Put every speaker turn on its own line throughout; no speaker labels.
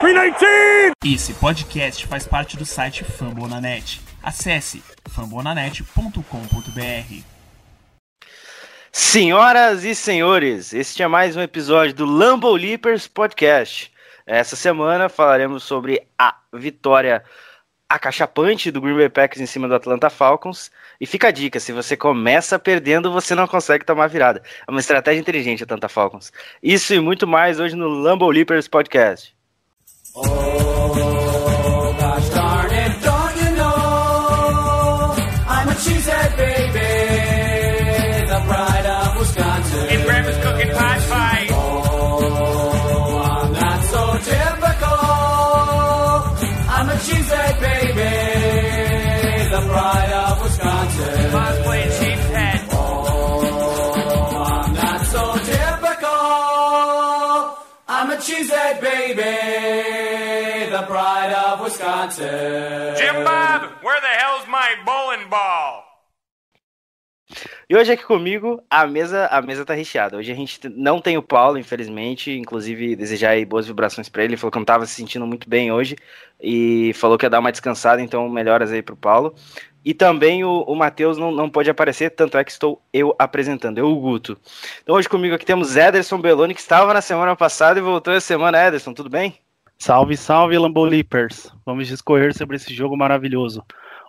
319! Esse podcast faz parte do site Fambonanet. Acesse fambonanet.com.br.
Senhoras e senhores, este é mais um episódio do Lambo Leapers Podcast. Essa semana falaremos sobre a vitória acachapante do Green Bay Packers em cima do Atlanta Falcons. E fica a dica, se você começa perdendo, você não consegue tomar virada. É uma estratégia inteligente, Atlanta Falcons. Isso e muito mais hoje no Lambo Leapers Podcast. Oh, Jim Bob, where the hell's my bowling ball? E hoje aqui comigo a mesa a mesa tá recheada. Hoje a gente não tem o Paulo, infelizmente. Inclusive, desejar aí boas vibrações para ele. Ele falou que não tava se sentindo muito bem hoje e falou que ia dar uma descansada, então melhoras aí pro Paulo. E também o, o Matheus não, não pode aparecer, tanto é que estou eu apresentando, eu, o Guto. Então hoje comigo aqui temos Ederson Belloni, que estava na semana passada e voltou essa semana. Ederson, tudo bem?
Salve, salve, Lambolipers! Vamos discorrer sobre esse jogo maravilhoso.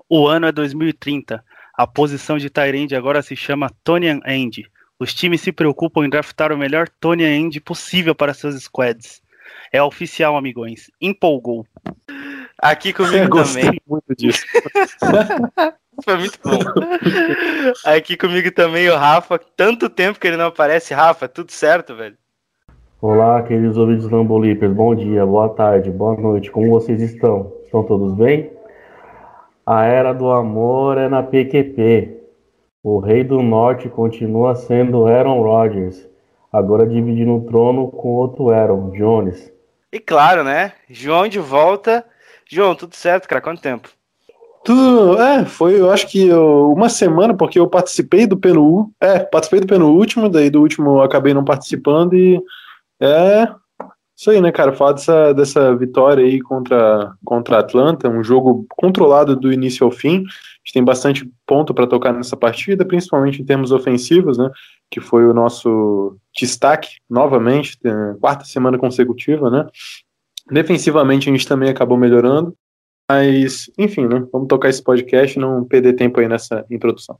O ano é 2030. A posição de Tyrande agora se chama Tony End. Os times se preocupam em draftar o melhor Tony End possível para seus squads. É oficial, amigões. Empolgou.
Aqui comigo também. muito disso. Foi muito bom. Aqui comigo também o Rafa. Tanto tempo que ele não aparece. Rafa, tudo certo, velho?
Olá, queridos ouvintes Lambolipers, bom dia, boa tarde, boa noite, como vocês estão? Estão todos bem? A era do amor é na PQP. O rei do norte continua sendo Aaron Rodgers, agora dividindo o trono com outro Aaron, Jones.
E claro, né? João de volta. João, tudo certo, cara? Quanto tempo?
Tudo, é, foi, eu acho que eu, uma semana, porque eu participei do penúltimo, é, participei do penúltimo, daí do último eu acabei não participando e é isso aí, né, cara? Falar dessa, dessa vitória aí contra, contra a Atlanta, um jogo controlado do início ao fim. A gente tem bastante ponto para tocar nessa partida, principalmente em termos ofensivos, né? Que foi o nosso destaque novamente, quarta semana consecutiva, né? Defensivamente a gente também acabou melhorando. Mas, enfim, né? Vamos tocar esse podcast e não perder tempo aí nessa introdução.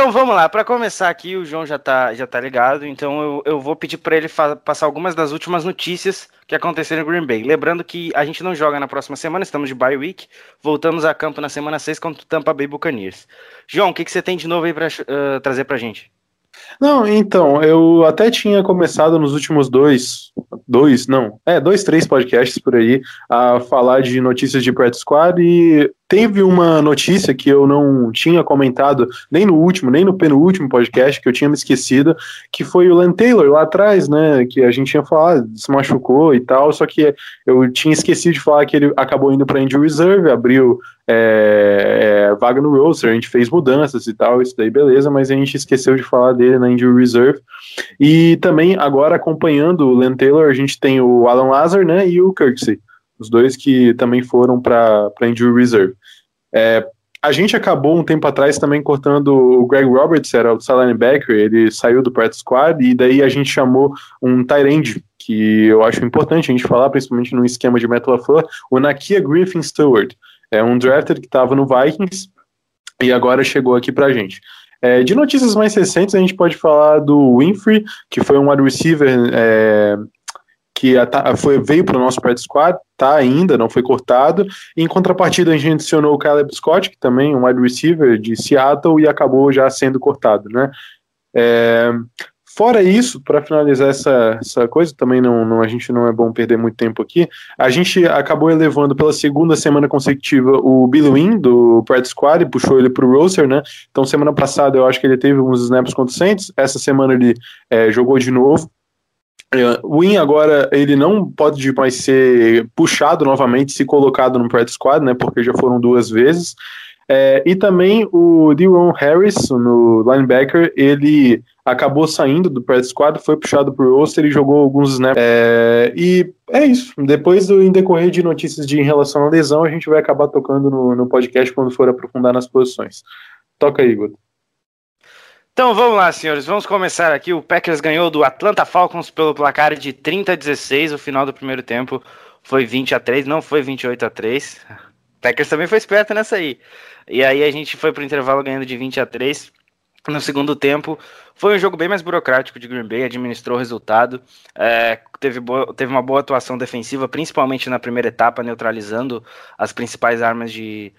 Então vamos lá, para começar aqui, o João já tá, já tá ligado, então eu, eu vou pedir para ele passar algumas das últimas notícias que aconteceram no Green Bay. Lembrando que a gente não joga na próxima semana, estamos de bye week, voltamos a campo na semana 6 contra o Tampa Bay Buccaneers. João, o que, que você tem de novo aí para uh, trazer pra gente?
Não, então, eu até tinha começado nos últimos dois, dois, não, é, dois, três podcasts por aí, a falar de notícias de Practice Squad e teve uma notícia que eu não tinha comentado nem no último, nem no penúltimo podcast, que eu tinha me esquecido, que foi o Len Taylor lá atrás, né, que a gente tinha falado, se machucou e tal, só que eu tinha esquecido de falar que ele acabou indo para Injury Reserve, abriu é, é, vaga no roster, a gente fez mudanças e tal, isso daí beleza, mas a gente esqueceu de falar dele na Injury Reserve. E também agora acompanhando o Len Taylor, a gente tem o Alan Lazar, né, e o Kirksey, os dois que também foram para Injury Reserve. É, a gente acabou um tempo atrás também cortando o Greg Roberts, era o linebacker, ele saiu do practice squad e daí a gente chamou um tight que eu acho importante a gente falar, principalmente no esquema de Metal LaFleur, o Nakia Griffin Stewart. É um drafter que estava no Vikings e agora chegou aqui pra gente. É, de notícias mais recentes, a gente pode falar do Winfrey, que foi um wide receiver é, que foi, veio para o nosso practice squad, tá ainda, não foi cortado. Em contrapartida, a gente adicionou o Caleb Scott, que também é um wide receiver de Seattle, e acabou já sendo cortado, né? É, Fora isso, para finalizar essa, essa coisa, também não, não, a gente não é bom perder muito tempo aqui. A gente acabou elevando pela segunda semana consecutiva o Billy Wynn do Pride Squad e puxou ele para o roster, né? Então, semana passada eu acho que ele teve alguns snaps contra o. Essa semana ele é, jogou de novo. É, o Win agora ele não pode mais ser puxado novamente, se colocado no Pride Squad, né? Porque já foram duas vezes. É, e também o Deron Harris, no linebacker, ele acabou saindo do practice squad, foi puxado por roster e jogou alguns snaps. É, e é isso. Depois do em decorrer de notícias de em relação à lesão, a gente vai acabar tocando no, no podcast quando for aprofundar nas posições. Toca aí, Igor.
Então vamos lá, senhores. Vamos começar aqui. O Packers ganhou do Atlanta Falcons pelo placar de 30 a 16. O final do primeiro tempo foi 20 a 3, não foi 28 a 3. O Packers também foi esperto nessa aí. E aí a gente foi pro intervalo ganhando de 20 a 3. No segundo tempo, foi um jogo bem mais burocrático de Green Bay, administrou o resultado, é, teve, boa, teve uma boa atuação defensiva, principalmente na primeira etapa, neutralizando as principais armas de,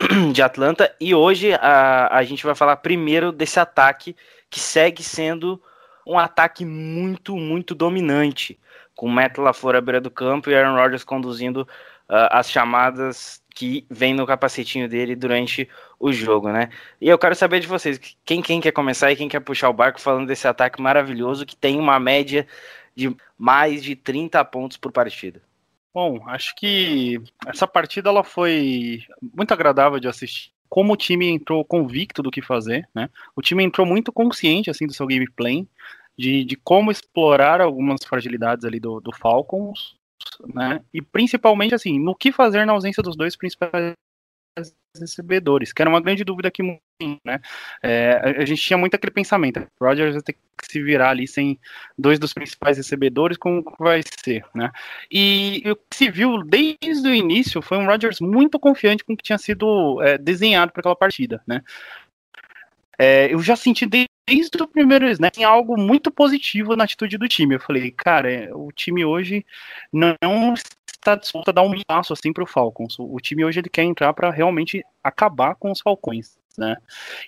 de Atlanta. E hoje a, a gente vai falar primeiro desse ataque que segue sendo um ataque muito, muito dominante, com Matt LaFleur à beira do campo e Aaron Rodgers conduzindo uh, as chamadas que vem no capacetinho dele durante o jogo, né? E eu quero saber de vocês, quem, quem quer começar e quem quer puxar o barco falando desse ataque maravilhoso que tem uma média de mais de 30 pontos por partida.
Bom, acho que essa partida ela foi muito agradável de assistir. Como o time entrou convicto do que fazer, né? O time entrou muito consciente assim do seu gameplay, de, de como explorar algumas fragilidades ali do, do Falcons né? E principalmente assim, no que fazer na ausência dos dois principais recebedores, que era uma grande dúvida aqui, né? É, a gente tinha muito aquele pensamento, o vai ter que se virar ali sem dois dos principais recebedores, como vai ser, né? E o que se viu desde o início foi um Rodgers muito confiante com o que tinha sido é, desenhado para aquela partida, né? É, eu já senti desde o primeiro snap tem algo muito positivo na atitude do time. Eu falei, cara, é, o time hoje não está disposto a dar um passo assim para o Falcons. O time hoje ele quer entrar para realmente acabar com os Falcões, né?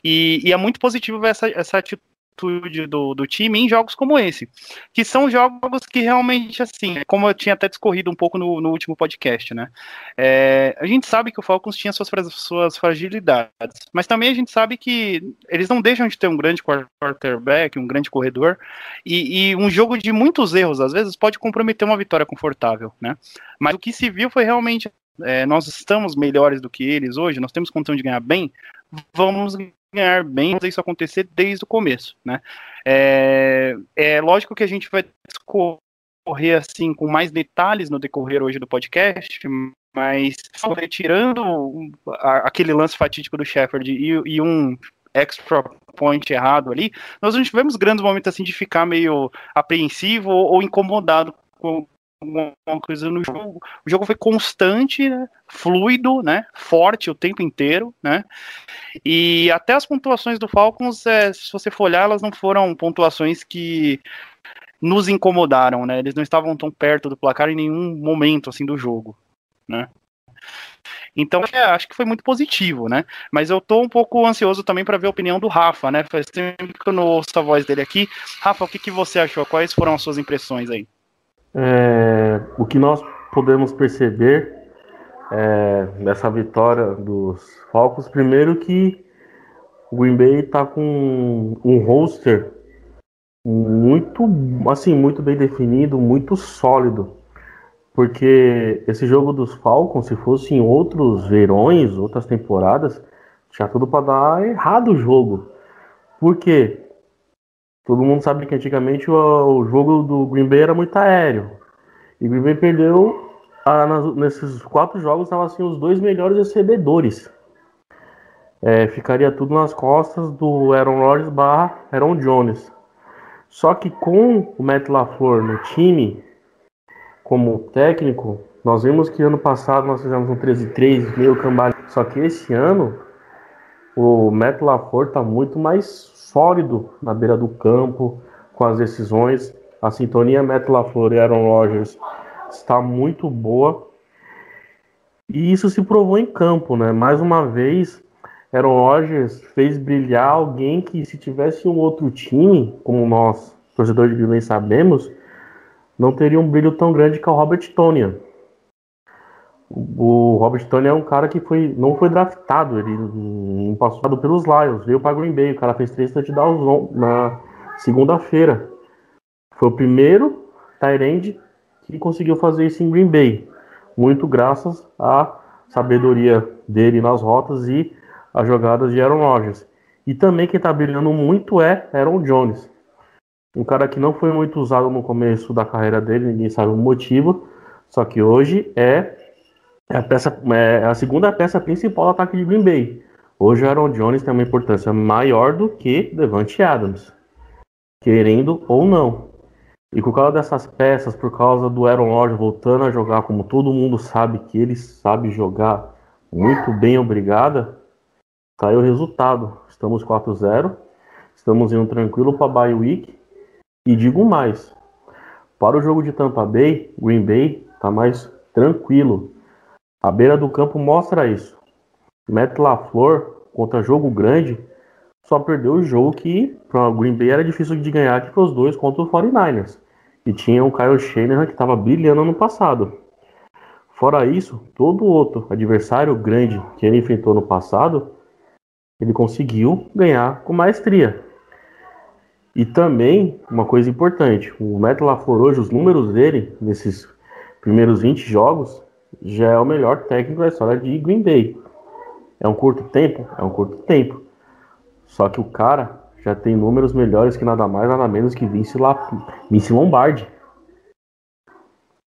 E, e, é muito positivo ver essa, essa atitude atitude do, do time em jogos como esse, que são jogos que realmente, assim, como eu tinha até discorrido um pouco no, no último podcast, né? É, a gente sabe que o Falcons tinha suas, suas fragilidades, mas também a gente sabe que eles não deixam de ter um grande quarterback, um grande corredor, e, e um jogo de muitos erros, às vezes, pode comprometer uma vitória confortável, né? Mas o que se viu foi realmente é, nós estamos melhores do que eles hoje, nós temos condição de ganhar bem, vamos ganhar bem, fazer isso acontecer desde o começo, né? É, é lógico que a gente vai discorrer assim com mais detalhes no decorrer hoje do podcast, mas tirando aquele lance fatídico do Shepard e, e um extra point errado ali, nós não tivemos grandes momentos assim de ficar meio apreensivo ou, ou incomodado com, alguma coisa no jogo. O jogo foi constante, né? fluido, né? Forte o tempo inteiro, né? E até as pontuações do Falcons, é, se você for olhar, elas não foram pontuações que nos incomodaram, né? Eles não estavam tão perto do placar em nenhum momento assim do jogo, né? Então, é, acho que foi muito positivo, né? Mas eu tô um pouco ansioso também para ver a opinião do Rafa, né? Faz tempo que eu não ouço a voz dele aqui. Rafa, o que, que você achou? Quais foram as suas impressões aí?
É, o que nós podemos perceber é, nessa vitória dos Falcons, primeiro que o Green Bay está com um roster muito, assim, muito bem definido, muito sólido. Porque esse jogo dos Falcons, se fosse em outros verões, outras temporadas, tinha tudo para dar errado o jogo. Por quê? Todo mundo sabe que antigamente o, o jogo do Green Bay era muito aéreo. E o Green Bay perdeu a, nas, nesses quatro jogos estavam assim os dois melhores recebedores. É, ficaria tudo nas costas do Aaron Rodgers barra Aaron Jones. Só que com o Matt LaFleur no time, como técnico, nós vimos que ano passado nós fizemos um 13-3, meio cambaleado. Só que esse ano, o Matt LaFleur está muito mais sólido na beira do campo, com as decisões. A sintonia Matt LaFleur e Aaron Rodgers está muito boa. E isso se provou em campo, né? Mais uma vez, Aaron Rodgers fez brilhar alguém que se tivesse um outro time, como nós, torcedores de Green sabemos, não teria um brilho tão grande que o Robert Tonian. O Robert Tony é um cara que foi, não foi draftado, ele não passado pelos Lions, veio para Green Bay, o cara fez três touchdowns na segunda-feira. Foi o primeiro Tyrande que conseguiu fazer isso em Green Bay, muito graças à sabedoria dele nas rotas e às jogadas de Aaron Rodgers. E também quem está brilhando muito é Aaron Jones. Um cara que não foi muito usado no começo da carreira dele, ninguém sabe o motivo. Só que hoje é a, peça, é a segunda peça principal do ataque de Green Bay. Hoje o Aaron Jones tem uma importância maior do que Devante Adams, querendo ou não. E por causa dessas peças, por causa do Aaron Rodgers voltando a jogar como todo mundo sabe que ele sabe jogar muito bem, obrigada, tá aí o resultado. Estamos 4-0, estamos indo tranquilo para bye week. E digo mais, para o jogo de Tampa Bay, Green Bay tá mais tranquilo. A beira do campo mostra isso. Matt LaFleur, contra jogo grande, só perdeu o jogo que para o Green Bay era difícil de ganhar que foi os dois contra o 49ers. E tinha o Kyle Shanahan que estava brilhando no passado. Fora isso, todo outro adversário grande que ele enfrentou no passado, ele conseguiu ganhar com maestria. E também, uma coisa importante, o Matt LaFleur hoje, os números dele, nesses primeiros 20 jogos, já é o melhor técnico da história de Green Bay. É um curto tempo? É um curto tempo. Só que o cara já tem números melhores que nada mais, nada menos que Vince, La... Vince Lombardi.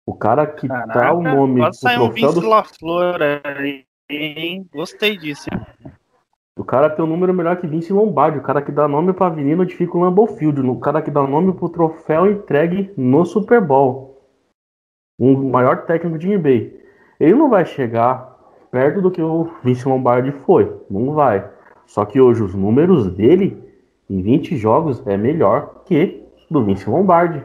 O cara que Caraca, dá o nome
pro troféu um Vince do... LaFleur aí, hein? Gostei disso. Hein?
O cara tem um número melhor que Vince Lombardi, o cara que dá nome pra avenida onde fica o Lambeau Field, o cara que dá nome pro troféu entregue no Super Bowl. Um maior técnico de NBA. Ele não vai chegar perto do que o Vince Lombardi foi, não vai. Só que hoje os números dele em 20 jogos é melhor que do Vince Lombardi.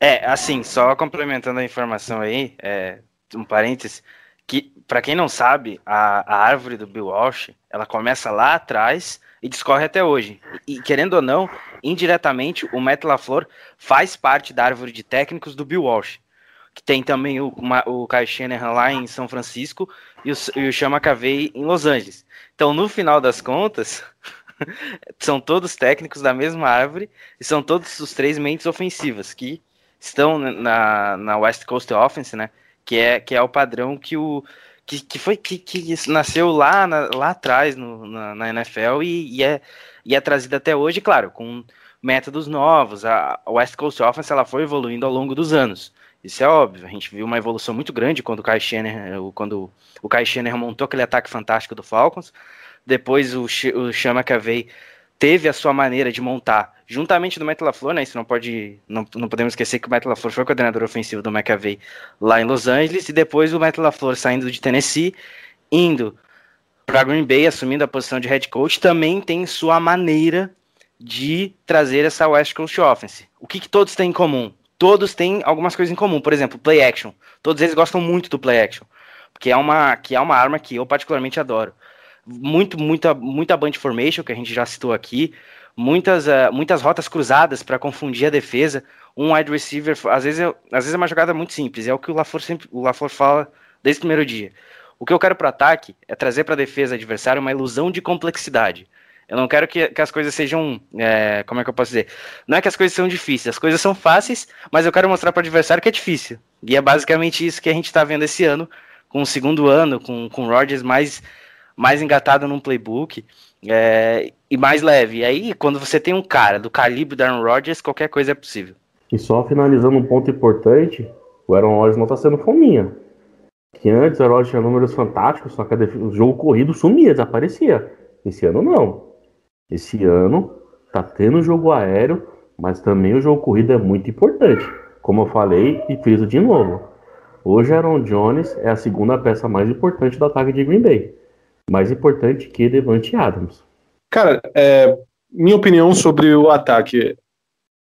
É, assim, só complementando a informação aí, é, um parênteses, que para quem não sabe, a, a árvore do Bill Walsh, ela começa lá atrás e discorre até hoje. E querendo ou não, indiretamente, o Matt LaFleur faz parte da árvore de técnicos do Bill Walsh. Que tem também o, o Kyle Shanahan lá em São Francisco e o, e o Sean McAvey em Los Angeles. Então, no final das contas, são todos técnicos da mesma árvore e são todos os três mentes ofensivas que estão na, na West Coast Offense, né? que é, que é o padrão que o que, que foi que, que nasceu lá, na, lá atrás no, na, na, NFL e, e, é, e é trazida até hoje, claro, com métodos novos. A, West Coast Offense ela foi evoluindo ao longo dos anos. Isso é óbvio. A gente viu uma evolução muito grande quando o Kai Schenner, quando o Kai Schenner montou aquele ataque fantástico do Falcons. Depois o, o Sean McAvey teve a sua maneira de montar, juntamente do Matt LaFleur, né? Isso não pode, não, não podemos esquecer que o Matt LaFleur foi o coordenador ofensivo do McAvey lá em Los Angeles e depois o Matt LaFleur saindo de Tennessee, indo para Green Bay, assumindo a posição de head coach, também tem sua maneira de trazer essa West Coast Offense. O que, que todos têm em comum? Todos têm algumas coisas em comum. Por exemplo, play action. Todos eles gostam muito do play action, que é uma que é uma arma que eu particularmente adoro muito, muita, muita band formation, que a gente já citou aqui, muitas, uh, muitas rotas cruzadas para confundir a defesa. Um wide receiver, às vezes, é, às vezes é uma jogada muito simples, é o que o LaFleur sempre o LaFleur fala desde o primeiro dia. O que eu quero para ataque é trazer para a defesa adversária uma ilusão de complexidade. Eu não quero que, que as coisas sejam. É, como é que eu posso dizer? Não é que as coisas são difíceis, as coisas são fáceis, mas eu quero mostrar para o adversário que é difícil. E é basicamente isso que a gente está vendo esse ano, com o segundo ano, com, com o Rodgers mais mais engatado num playbook é, e mais leve. E aí, quando você tem um cara do calibre do Aaron Rodgers, qualquer coisa é possível.
E só finalizando um ponto importante, o Aaron Rodgers não está sendo fominha. Que antes o Aaron Rodgers tinha números fantásticos, só que o jogo corrido sumia, desaparecia. Esse ano não. Esse ano tá tendo jogo aéreo, mas também o jogo corrido é muito importante. Como eu falei e friso de novo. Hoje Aaron Jones é a segunda peça mais importante do ataque de Green Bay mais importante que Devante Adams.
Cara, é, minha opinião sobre o ataque.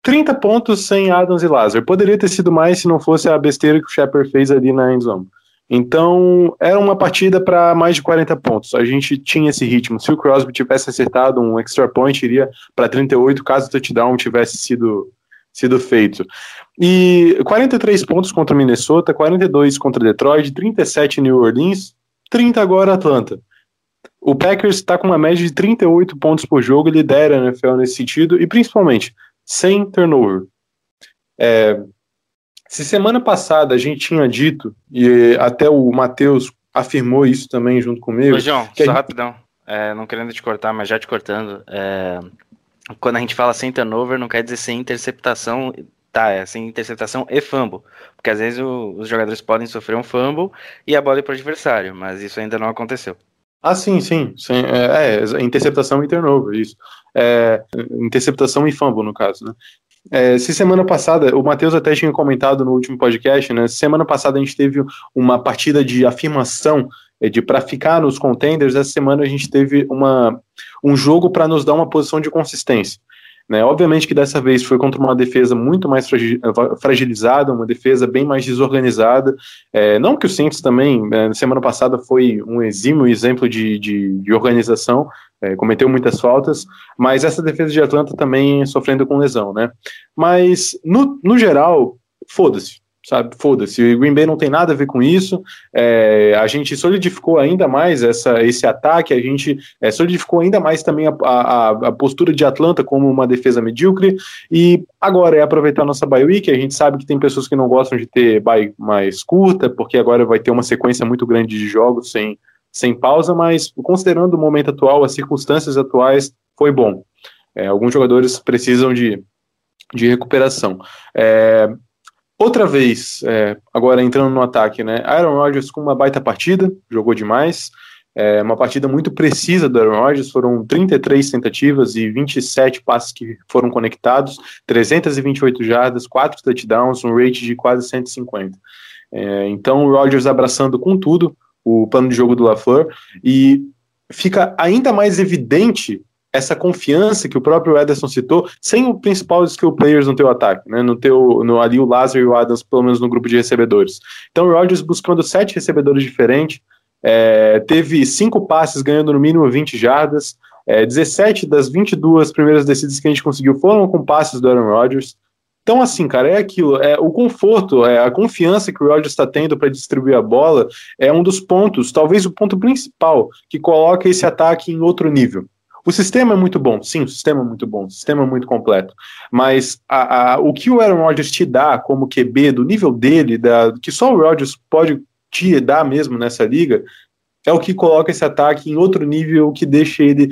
30 pontos sem Adams e Lazar. Poderia ter sido mais se não fosse a besteira que o Shepard fez ali na endzone. Então, era uma partida para mais de 40 pontos. A gente tinha esse ritmo. Se o Crosby tivesse acertado um extra point, iria para 38, caso o touchdown tivesse sido, sido feito. E 43 pontos contra Minnesota, 42 contra Detroit, 37 New Orleans, 30 agora Atlanta. O Packers está com uma média de 38 pontos por jogo, lidera a NFL nesse sentido, e principalmente sem turnover. É, se semana passada a gente tinha dito, e até o Matheus afirmou isso também junto comigo. Ô,
João, só gente... rapidão, é, não querendo te cortar, mas já te cortando. É, quando a gente fala sem turnover, não quer dizer sem interceptação, tá? É sem interceptação e fumble. Porque às vezes o, os jogadores podem sofrer um fumble e a bola ir para o adversário, mas isso ainda não aconteceu.
Ah, sim, sim. sim é, é, interceptação e turnover, isso. É, interceptação e fumble, no caso, né? É, se semana passada, o Matheus até tinha comentado no último podcast, né? Semana passada a gente teve uma partida de afirmação é, de para ficar nos contenders. Essa semana a gente teve uma, um jogo para nos dar uma posição de consistência. Né? Obviamente que dessa vez foi contra uma defesa muito mais fragilizada, uma defesa bem mais desorganizada. É, não que o Saints também, é, semana passada, foi um exímio exemplo de, de, de organização, é, cometeu muitas faltas, mas essa defesa de Atlanta também sofrendo com lesão, né? Mas, no, no geral, foda-se sabe? Foda-se. O Green Bay não tem nada a ver com isso. É, a gente solidificou ainda mais essa, esse ataque, a gente é, solidificou ainda mais também a, a, a, postura de Atlanta como uma defesa medíocre. E agora é aproveitar nossa bye week. A gente sabe que tem pessoas que não gostam de ter bye mais curta, porque agora vai ter uma sequência muito grande de jogos sem, sem pausa, mas considerando o momento atual, as circunstâncias atuais, foi bom. É, alguns jogadores precisam de, de recuperação. É, Outra vez, é, agora entrando no ataque, né? Aaron Rodgers com uma baita partida, jogou demais. É, uma partida muito precisa do Aaron Rodgers, foram 33 tentativas e 27 passes que foram conectados, 328 jardas, 4 touchdowns, um rate de quase 150. É, então o Rodgers abraçando com tudo o plano de jogo do LaFleur e fica ainda mais evidente essa confiança que o próprio Ederson citou, sem o principal skill players no teu ataque, né? No teu, no, ali o Lázaro e o Adams, pelo menos no grupo de recebedores. Então o Rodgers buscando sete recebedores diferentes, é, teve cinco passes ganhando no mínimo 20 jardas, é, 17 das 22 primeiras descidas que a gente conseguiu foram com passes do Aaron Rodgers. Então, assim, cara, é aquilo, é o conforto, é a confiança que o Rodgers está tendo para distribuir a bola é um dos pontos, talvez o ponto principal, que coloca esse ataque em outro nível. O sistema é muito bom, sim, o sistema é muito bom, o sistema é muito completo. Mas a, a, o que o Aaron Rodgers te dá como QB, do nível dele, da, que só o Rodgers pode te dar mesmo nessa liga, é o que coloca esse ataque em outro nível, que deixa ele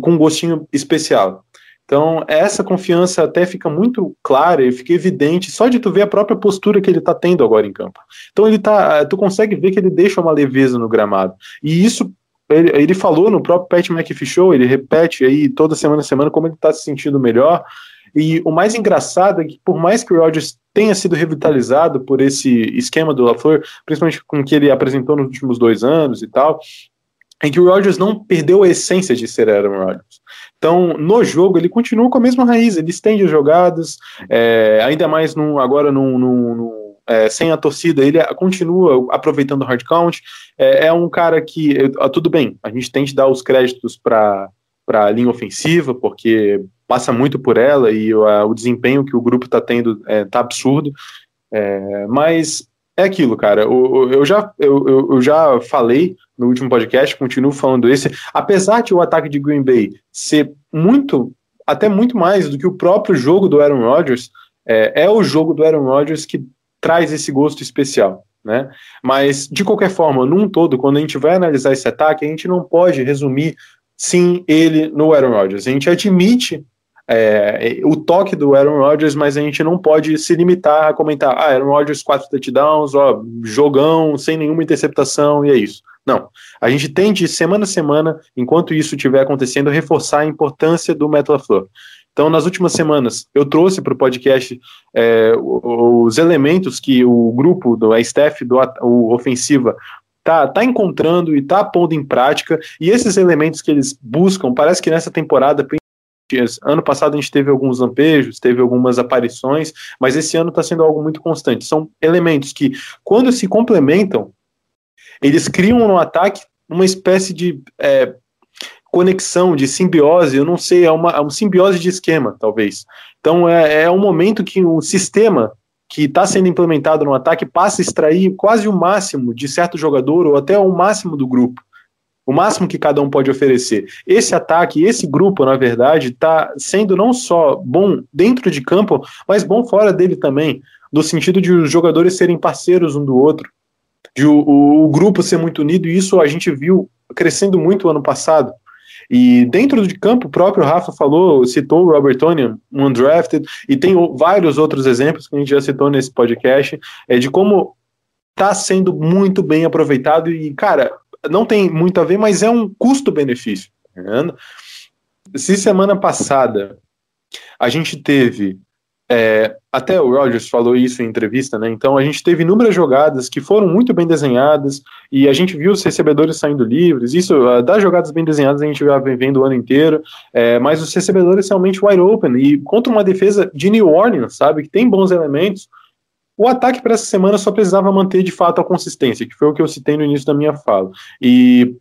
com um gostinho especial. Então, essa confiança até fica muito clara e fica evidente só de tu ver a própria postura que ele tá tendo agora em campo. Então, ele tá, tu consegue ver que ele deixa uma leveza no gramado. E isso ele, ele falou no próprio Pat McAfee Show, ele repete aí toda semana semana como ele está se sentindo melhor. E o mais engraçado é que, por mais que o Rodgers tenha sido revitalizado por esse esquema do LaFleur, principalmente com o que ele apresentou nos últimos dois anos e tal, é que o Rodgers não perdeu a essência de ser Aaron Rodgers. Então, no jogo, ele continua com a mesma raiz, ele estende as jogadas, é, ainda mais num, agora num, num, num é, sem a torcida, ele continua aproveitando o hard count. É, é um cara que, tudo bem, a gente tem que dar os créditos para a linha ofensiva, porque passa muito por ela e o, o desempenho que o grupo está tendo está é, absurdo. É, mas é aquilo, cara. Eu, eu, já, eu, eu já falei no último podcast, continuo falando esse. Apesar de o ataque de Green Bay ser muito, até muito mais do que o próprio jogo do Aaron Rodgers, é, é o jogo do Aaron Rodgers que traz esse gosto especial. Né? Mas, de qualquer forma, num todo, quando a gente vai analisar esse ataque, a gente não pode resumir sim ele no Aaron Rodgers. A gente admite é, o toque do Aaron Rodgers, mas a gente não pode se limitar a comentar, ah, Aaron Rodgers, quatro touchdowns, ó, jogão, sem nenhuma interceptação, e é isso. Não. A gente tem de semana a semana, enquanto isso estiver acontecendo, reforçar a importância do Metal Flow. Então, nas últimas semanas, eu trouxe para o podcast é, os elementos que o grupo, do, a do o Ofensiva, tá, tá encontrando e tá pondo em prática, e esses elementos que eles buscam, parece que nessa temporada, ano passado a gente teve alguns lampejos, teve algumas aparições, mas esse ano está sendo algo muito constante. São elementos que, quando se complementam, eles criam no ataque uma espécie de é, conexão, de simbiose, eu não sei, é uma, é uma simbiose de esquema, talvez. Então é, é um momento que o sistema que está sendo implementado no ataque passa a extrair quase o máximo de certo jogador ou até o máximo do grupo. O máximo que cada um pode oferecer. Esse ataque, esse grupo, na verdade, está sendo não só bom dentro de campo, mas bom fora dele também, no sentido de os jogadores serem parceiros um do outro, de o, o, o grupo ser muito unido, e isso a gente viu crescendo muito ano passado. E dentro de campo, o próprio Rafa falou, citou o Robert Tonian, um undrafted, e tem vários outros exemplos que a gente já citou nesse podcast, é de como está sendo muito bem aproveitado e, cara, não tem muito a ver, mas é um custo-benefício. Tá Se semana passada a gente teve é, até o Rogers falou isso em entrevista, né? Então a gente teve inúmeras jogadas que foram muito bem desenhadas e a gente viu os recebedores saindo livres. Isso, uh, das jogadas bem desenhadas, a gente vem vendo o ano inteiro, é, mas os recebedores realmente wide open e contra uma defesa de New Orleans, sabe? Que tem bons elementos. O ataque para essa semana só precisava manter de fato a consistência, que foi o que eu citei no início da minha fala. E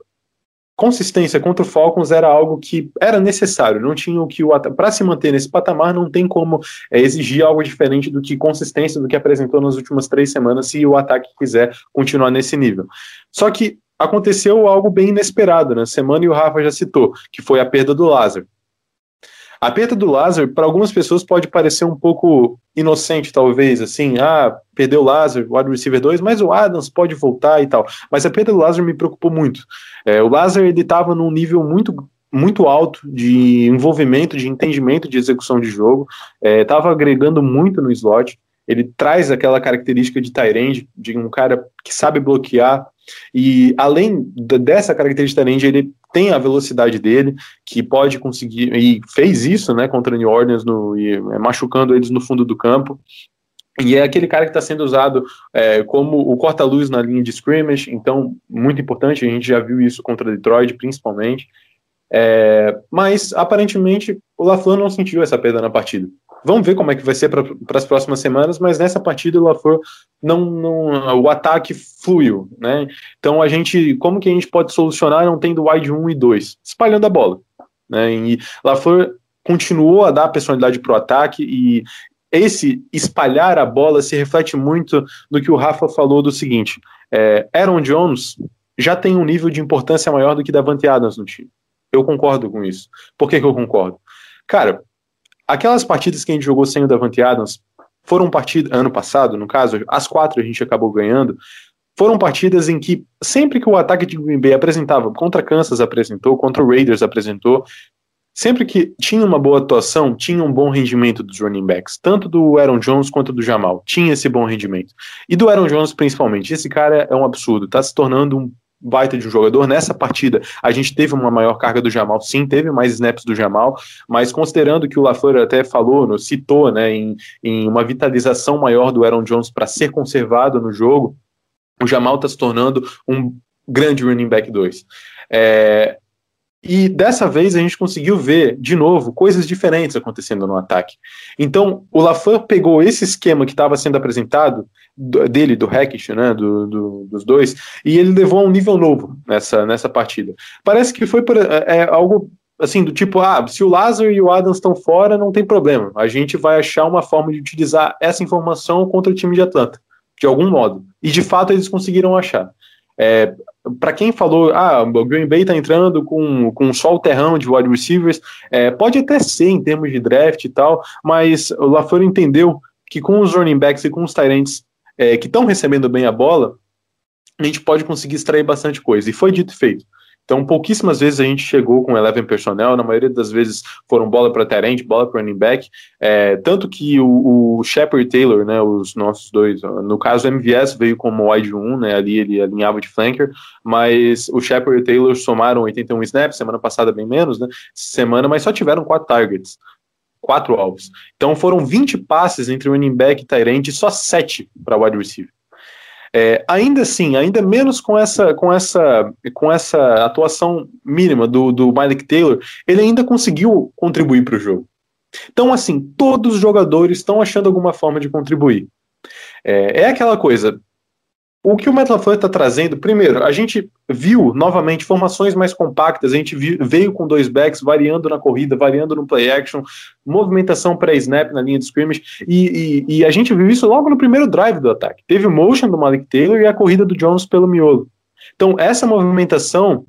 consistência contra o Falcons era algo que era necessário, não tinha o que o para se manter nesse patamar não tem como é, exigir algo diferente do que consistência do que apresentou nas últimas três semanas se o ataque quiser continuar nesse nível. Só que aconteceu algo bem inesperado na semana e o Rafa já citou, que foi a perda do Lázaro. A perda do Lázaro, para algumas pessoas, pode parecer um pouco inocente, talvez, assim, ah, perdeu o Lázaro, o wide receiver 2, mas o Adams pode voltar e tal. Mas a perda do Lázaro me preocupou muito. É, o Lázaro, ele estava num nível muito muito alto de envolvimento, de entendimento de execução de jogo, estava é, agregando muito no slot. Ele traz aquela característica de Tyrande, de um cara que sabe bloquear, e além dessa característica de ele tem a velocidade dele, que pode conseguir, e fez isso né, contra New Orleans, no, e, é, machucando eles no fundo do campo. E é aquele cara que está sendo usado é, como o corta-luz na linha de scrimmage, então, muito importante, a gente já viu isso contra Detroit, principalmente. É, mas, aparentemente, o LaFleur não sentiu essa perda na partida. Vamos ver como é que vai ser para as próximas semanas, mas nessa partida o LaFleur não, não, o ataque fluiu, né? Então a gente, como que a gente pode solucionar não tendo wide 1 e 2? Espalhando a bola, né? E LaFleur continuou a dar personalidade para o ataque e esse espalhar a bola se reflete muito no que o Rafa falou do seguinte: é, Aaron Jones já tem um nível de importância maior do que Davante Adams no time. Eu concordo com isso. Por que, que eu concordo? Cara, aquelas partidas que a gente jogou sem o Davante Adams foram partidas, ano passado, no caso, as quatro a gente acabou ganhando, foram partidas em que sempre que o ataque de Green Bay apresentava, contra Kansas apresentou, contra o Raiders apresentou, sempre que tinha uma boa atuação, tinha um bom rendimento dos running backs, tanto do Aaron Jones quanto do Jamal, tinha esse bom rendimento. E do Aaron Jones principalmente, esse cara é um absurdo, tá se tornando um baita de um jogador. Nessa partida, a gente teve uma maior carga do Jamal, sim, teve mais snaps do Jamal, mas considerando que o LaFleur até falou, citou, né, em, em uma vitalização maior do Aaron Jones para ser conservado no jogo, o Jamal está se tornando um grande running back 2. É, e dessa vez a gente conseguiu ver, de novo, coisas diferentes acontecendo no ataque. Então, o LaFleur pegou esse esquema que estava sendo apresentado, dele, do Hackett, né, do, do, dos dois, e ele levou a um nível novo nessa, nessa partida. Parece que foi é, é, algo assim, do tipo, ah, se o Lázaro e o Adams estão fora, não tem problema. A gente vai achar uma forma de utilizar essa informação contra o time de Atlanta, de algum modo. E de fato eles conseguiram achar. É, para quem falou, ah, o Green Bay está entrando com, com só o terrão de wide receivers, é, pode até ser em termos de draft e tal, mas o LaFleur entendeu que com os running backs e com os Tyrants é, que estão recebendo bem a bola, a gente pode conseguir extrair bastante coisa. E foi dito e feito. Então, pouquíssimas vezes a gente chegou com 11 personnel, na maioria das vezes foram bola para Terente, bola para running back, é, tanto que o, o Shepard Taylor, né, os nossos dois, no caso o MVS veio como wide 1, né, ali ele alinhava de flanker, mas o Shepard e Taylor somaram 81 snaps, semana passada bem menos, né, semana, mas só tiveram quatro targets, quatro alvos. Então foram 20 passes entre running back e Tyrant e só 7 para wide receiver. É, ainda assim, ainda menos com essa, com essa, com essa atuação mínima do, do Malik Taylor, ele ainda conseguiu contribuir para o jogo. Então, assim, todos os jogadores estão achando alguma forma de contribuir. É, é aquela coisa, o que o MetaFlow está trazendo, primeiro, a gente viu novamente formações mais compactas, a gente viu, veio com dois backs, variando na corrida, variando no play action, movimentação pré-snap na linha de scrimmage, e, e, e, a gente viu isso logo no primeiro drive do ataque. Teve o motion do Malik Taylor e a corrida do Jones pelo miolo. Então, essa movimentação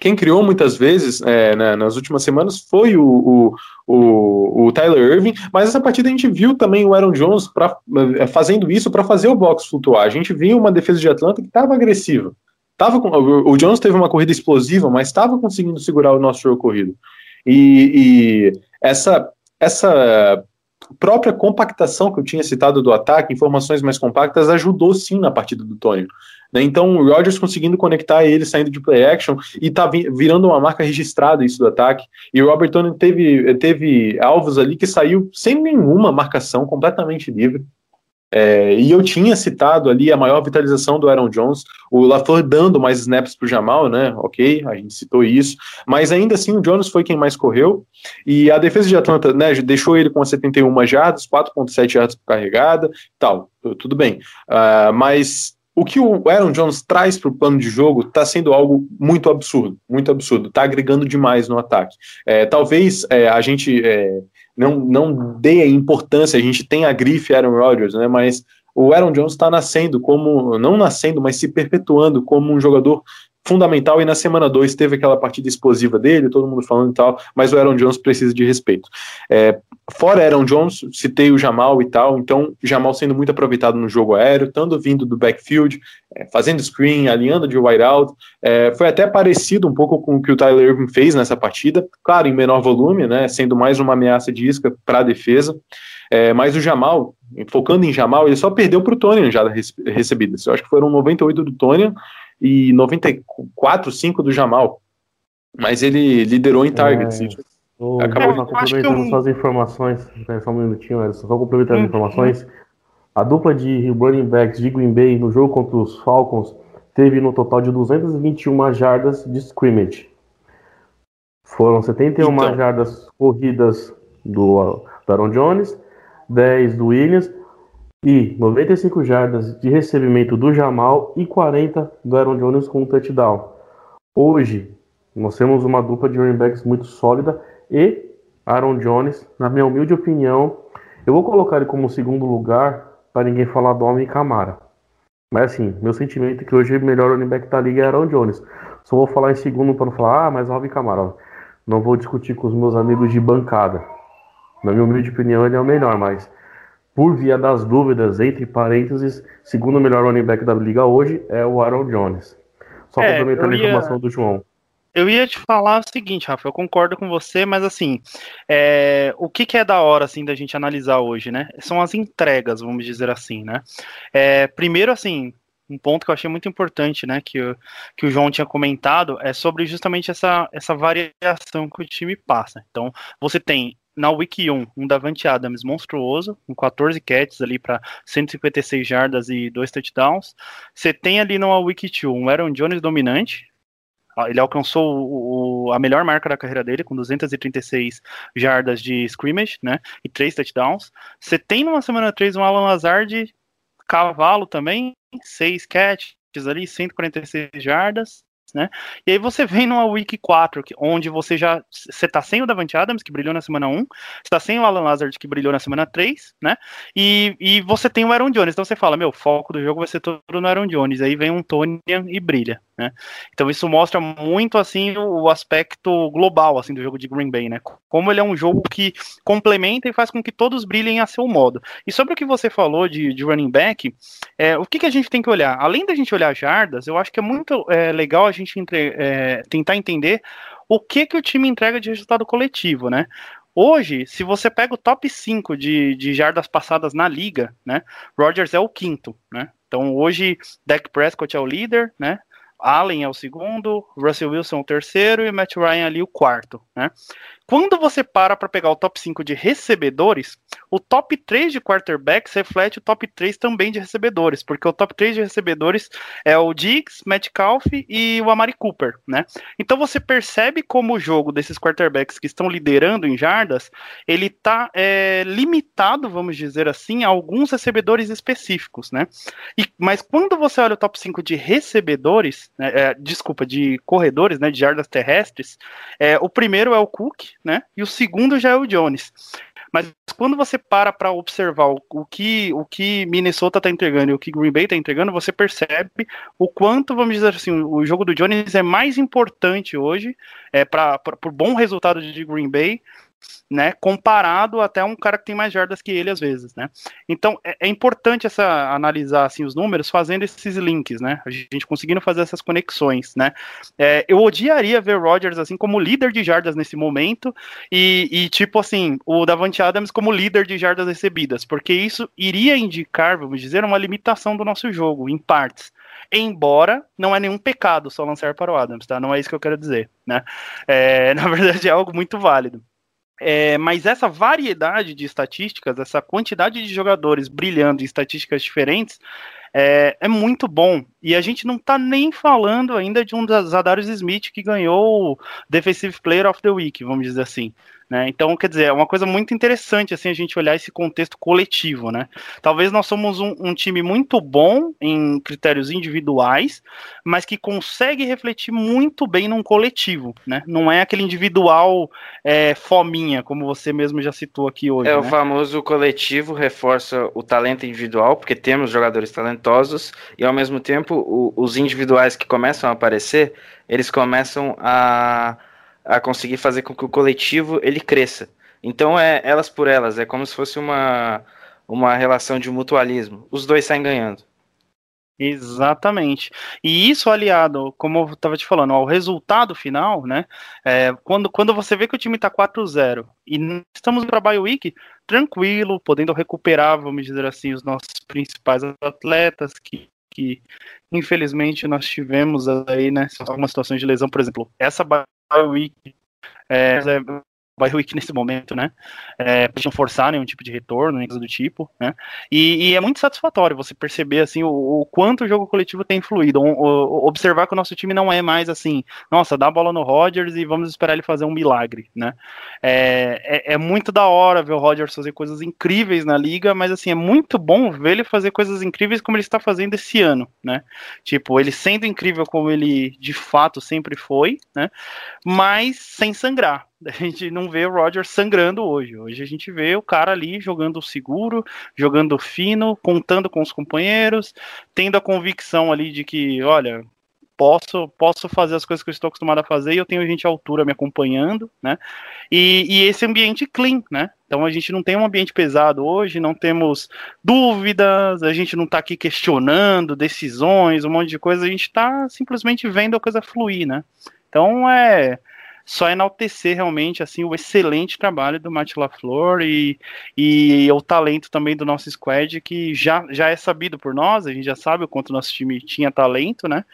quem criou muitas vezes é, né, nas últimas semanas foi o, o, o, o, Tyler Irving, mas essa partida a gente viu também o Aaron Jones pra, é, fazendo isso para fazer o box flutuar. A gente viu uma defesa de Atlanta que estava agressiva. tava com, o Jones teve uma corrida explosiva, mas estava conseguindo segurar o nosso jogo corrido. E, e essa, essa própria compactação que eu tinha citado do ataque, informações mais compactas, ajudou sim na partida do Tony. Né? Então, o Rodgers conseguindo conectar ele saindo de play action e tá virando uma marca registrada isso do ataque. E o Robert Tony teve, teve alvos ali que saiu sem nenhuma marcação, completamente livre. É, e eu tinha citado ali a maior vitalização do Aaron Jones, o LaFleur dando mais snaps para o Jamal, né? Ok, a gente citou isso, mas ainda assim o Jones foi quem mais correu. E a defesa de Atlanta né, deixou ele com 71 jardas, 4,7 jardas por carregada, tal, tudo bem. Uh, mas o que o Aaron Jones traz para o plano de jogo está sendo algo muito absurdo, muito absurdo. Está agregando demais no ataque. É, talvez é, a gente é, não, não dê a importância, a gente tem a grife Aaron Rodgers, né? Mas o Aaron Jones está nascendo como, não nascendo, mas se perpetuando como um jogador fundamental e na semana 2 teve aquela partida explosiva dele, todo mundo falando e tal, mas o Aaron Jones precisa de respeito. É, fora Aaron Jones, citei o Jamal e tal, então Jamal sendo muito aproveitado no jogo aéreo, tanto vindo do backfield, é, fazendo screen, alinhando de wideout, é, foi até parecido um pouco com o que o Tyler Irving fez nessa partida, claro, em menor volume, né, sendo mais uma ameaça de isca para a defesa, é, mas o Jamal, focando em Jamal, ele só perdeu para o Tony já recebidas, eu acho que foram 98 do Tony, e 94, 5 do Jamal. Mas ele liderou em targets. É,
o, acabou só complementando eu... suas informações. Só um minutinho, Edson. Só complementando as informações. A dupla de running backs de Green Bay no jogo contra os Falcons teve no total de 221 jardas de scrimmage. Foram 71 então. jardas corridas do, do Aaron Jones, 10 do Williams e 95 jardas de recebimento do Jamal e 40 do Aaron Jones com um touchdown. Hoje, nós temos uma dupla de running backs muito sólida e Aaron Jones, na minha humilde opinião, eu vou colocar ele como segundo lugar para ninguém falar do homem Camara. Mas assim, meu sentimento é que hoje o melhor running back da liga é Aaron Jones. Só vou falar em segundo para não falar, ah, mas Alvin Camara. Não vou discutir com os meus amigos de bancada. Na minha humilde opinião, ele é o melhor, mas por via das dúvidas, entre parênteses, segundo o melhor running back da liga hoje é o Aaron Jones. Só é, complementando ia... a informação do João.
Eu ia te falar o seguinte, Rafa, eu concordo com você, mas assim, é, o que, que, é da hora assim da gente analisar hoje, né? São as entregas, vamos dizer assim, né? É, primeiro, assim, um ponto que eu achei muito importante, né, que, que o João tinha comentado, é sobre justamente essa, essa variação que o time passa. Então, você tem na Week 1, um Davante Adams monstruoso, com 14 catches ali para 156 jardas e dois touchdowns. Você tem ali numa Week 2 um Aaron Jones dominante. Ah, ele alcançou o, a melhor marca da carreira dele, com 236 jardas de scrimmage, né? E três touchdowns. Você tem numa semana 3 um Alan Lazard cavalo também, seis catches ali, 146 jardas né? E aí você vem numa Week 4, onde você já você tá sem o Davante Adams, que brilhou na semana 1, você tá sem o Alan Lazard, que brilhou na semana 3, né? E, e você tem o Aaron Jones, então você fala, meu, foco do jogo vai ser todo no Aaron Jones, aí vem um Tony e brilha, né? Então isso mostra muito, assim, o, aspecto global, assim, do jogo de Green Bay, né? Como ele é um jogo que complementa e faz com que todos brilhem a seu modo. E sobre o que você falou de, de running back, é, o que, que a gente tem que olhar? Além da gente olhar jardas, eu acho que é muito é, legal a gente entre, é, tentar entender o que, que o time entrega de resultado coletivo, né? Hoje, se você pega o top 5 de, de jardas passadas na liga, né? Rodgers é o quinto, né? Então hoje, Dak Prescott é o líder, né? Allen é o segundo, Russell Wilson é o terceiro e Matt Ryan ali o quarto, né? Quando você para para pegar o top 5 de recebedores, o top 3 de quarterbacks reflete o top 3 também de recebedores, porque o top 3 de recebedores é o Diggs, Metcalf e o Amari Cooper, né? Então você percebe como o jogo desses quarterbacks que estão liderando em jardas, ele tá é, limitado, vamos dizer assim, a alguns recebedores específicos, né? E, mas quando você olha o top 5 de recebedores, né, é, desculpa, de corredores, né, de jardas terrestres, é, o primeiro é o Cook, né? E o segundo já é o Jones. Mas quando você para para observar o, o, que o que Minnesota está entregando e o que Green Bay está entregando, você percebe o quanto, vamos dizer assim, o jogo do Jones é mais importante hoje, é para por bom resultado de Green Bay né, comparado até um cara que tem mais jardas que ele às vezes, né? Então é, é, importante essa analisar assim os números, fazendo esses links, né? A gente conseguindo fazer essas conexões, né? É, eu odiaria ver Rodgers assim como líder de jardas nesse momento e, e, tipo assim o Davante Adams como líder de jardas recebidas, porque isso iria indicar, vamos dizer, uma limitação do nosso jogo em partes embora não é nenhum pecado só lançar para o Adams, tá? Não é isso que eu quero dizer, né? É, na verdade é algo muito válido. É, mas essa variedade de estatísticas, essa quantidade de jogadores brilhando em estatísticas diferentes, é, é muito bom. E a gente não está nem falando ainda de um das Zadarius Smith que ganhou o Defensive Player of the Week, vamos dizer assim. Né? Então, quer dizer, é uma coisa muito interessante assim a gente olhar esse contexto coletivo, né? Talvez nós somos um, um, time muito bom em critérios individuais, mas que consegue refletir muito bem num coletivo, né? Não é aquele individual é, fominha, como você mesmo já citou aqui hoje.
É
né?
o famoso coletivo reforça o talento individual, porque temos jogadores talentosos e ao mesmo tempo o, os individuais que começam a aparecer, eles começam a a conseguir fazer com que o coletivo ele cresça. Então é elas por elas, é como se fosse uma, uma relação de mutualismo. Os dois saem ganhando.
Exatamente. E isso aliado, como eu estava te falando, ao resultado final, né? É, quando, quando você vê que o time está 4-0 e estamos para a week tranquilo, podendo recuperar, vamos dizer assim, os nossos principais atletas que, que infelizmente nós tivemos aí, né, algumas situações de lesão, por exemplo, essa week. É, bye week nesse momento, né? É, não forçar nenhum tipo de retorno, nem coisa do tipo, né? E, e, é muito satisfatório você perceber assim o, o quanto o jogo coletivo tem influído, o, o, observar que o nosso time não é mais assim, nossa, dá a bola no Rodgers e vamos esperar ele fazer um milagre, né? É, é, é muito da hora ver o Rodgers fazer coisas incríveis na liga, mas assim é muito bom ver ele fazer coisas incríveis como ele está fazendo esse ano, né? Tipo, ele sendo incrível como ele de fato sempre foi, né? Mas sem sangrar, a gente não vê o Roger sangrando hoje. Hoje a gente vê o cara ali jogando seguro, jogando fino, contando com os companheiros, tendo a convicção ali de que, olha, posso posso fazer as coisas que eu estou acostumado a fazer e eu tenho gente à altura me acompanhando, né? E, e, esse ambiente clean, né? Então a gente não tem um ambiente pesado hoje, não temos dúvidas, a gente não está aqui questionando decisões, um monte de coisa, a gente está simplesmente vendo a coisa fluir, né? Então é só enaltecer realmente assim o excelente trabalho do Matt LaFleur e, e o talento também do nosso squad que já, já é sabido por nós, a gente já sabe o quanto nosso time tinha talento, né?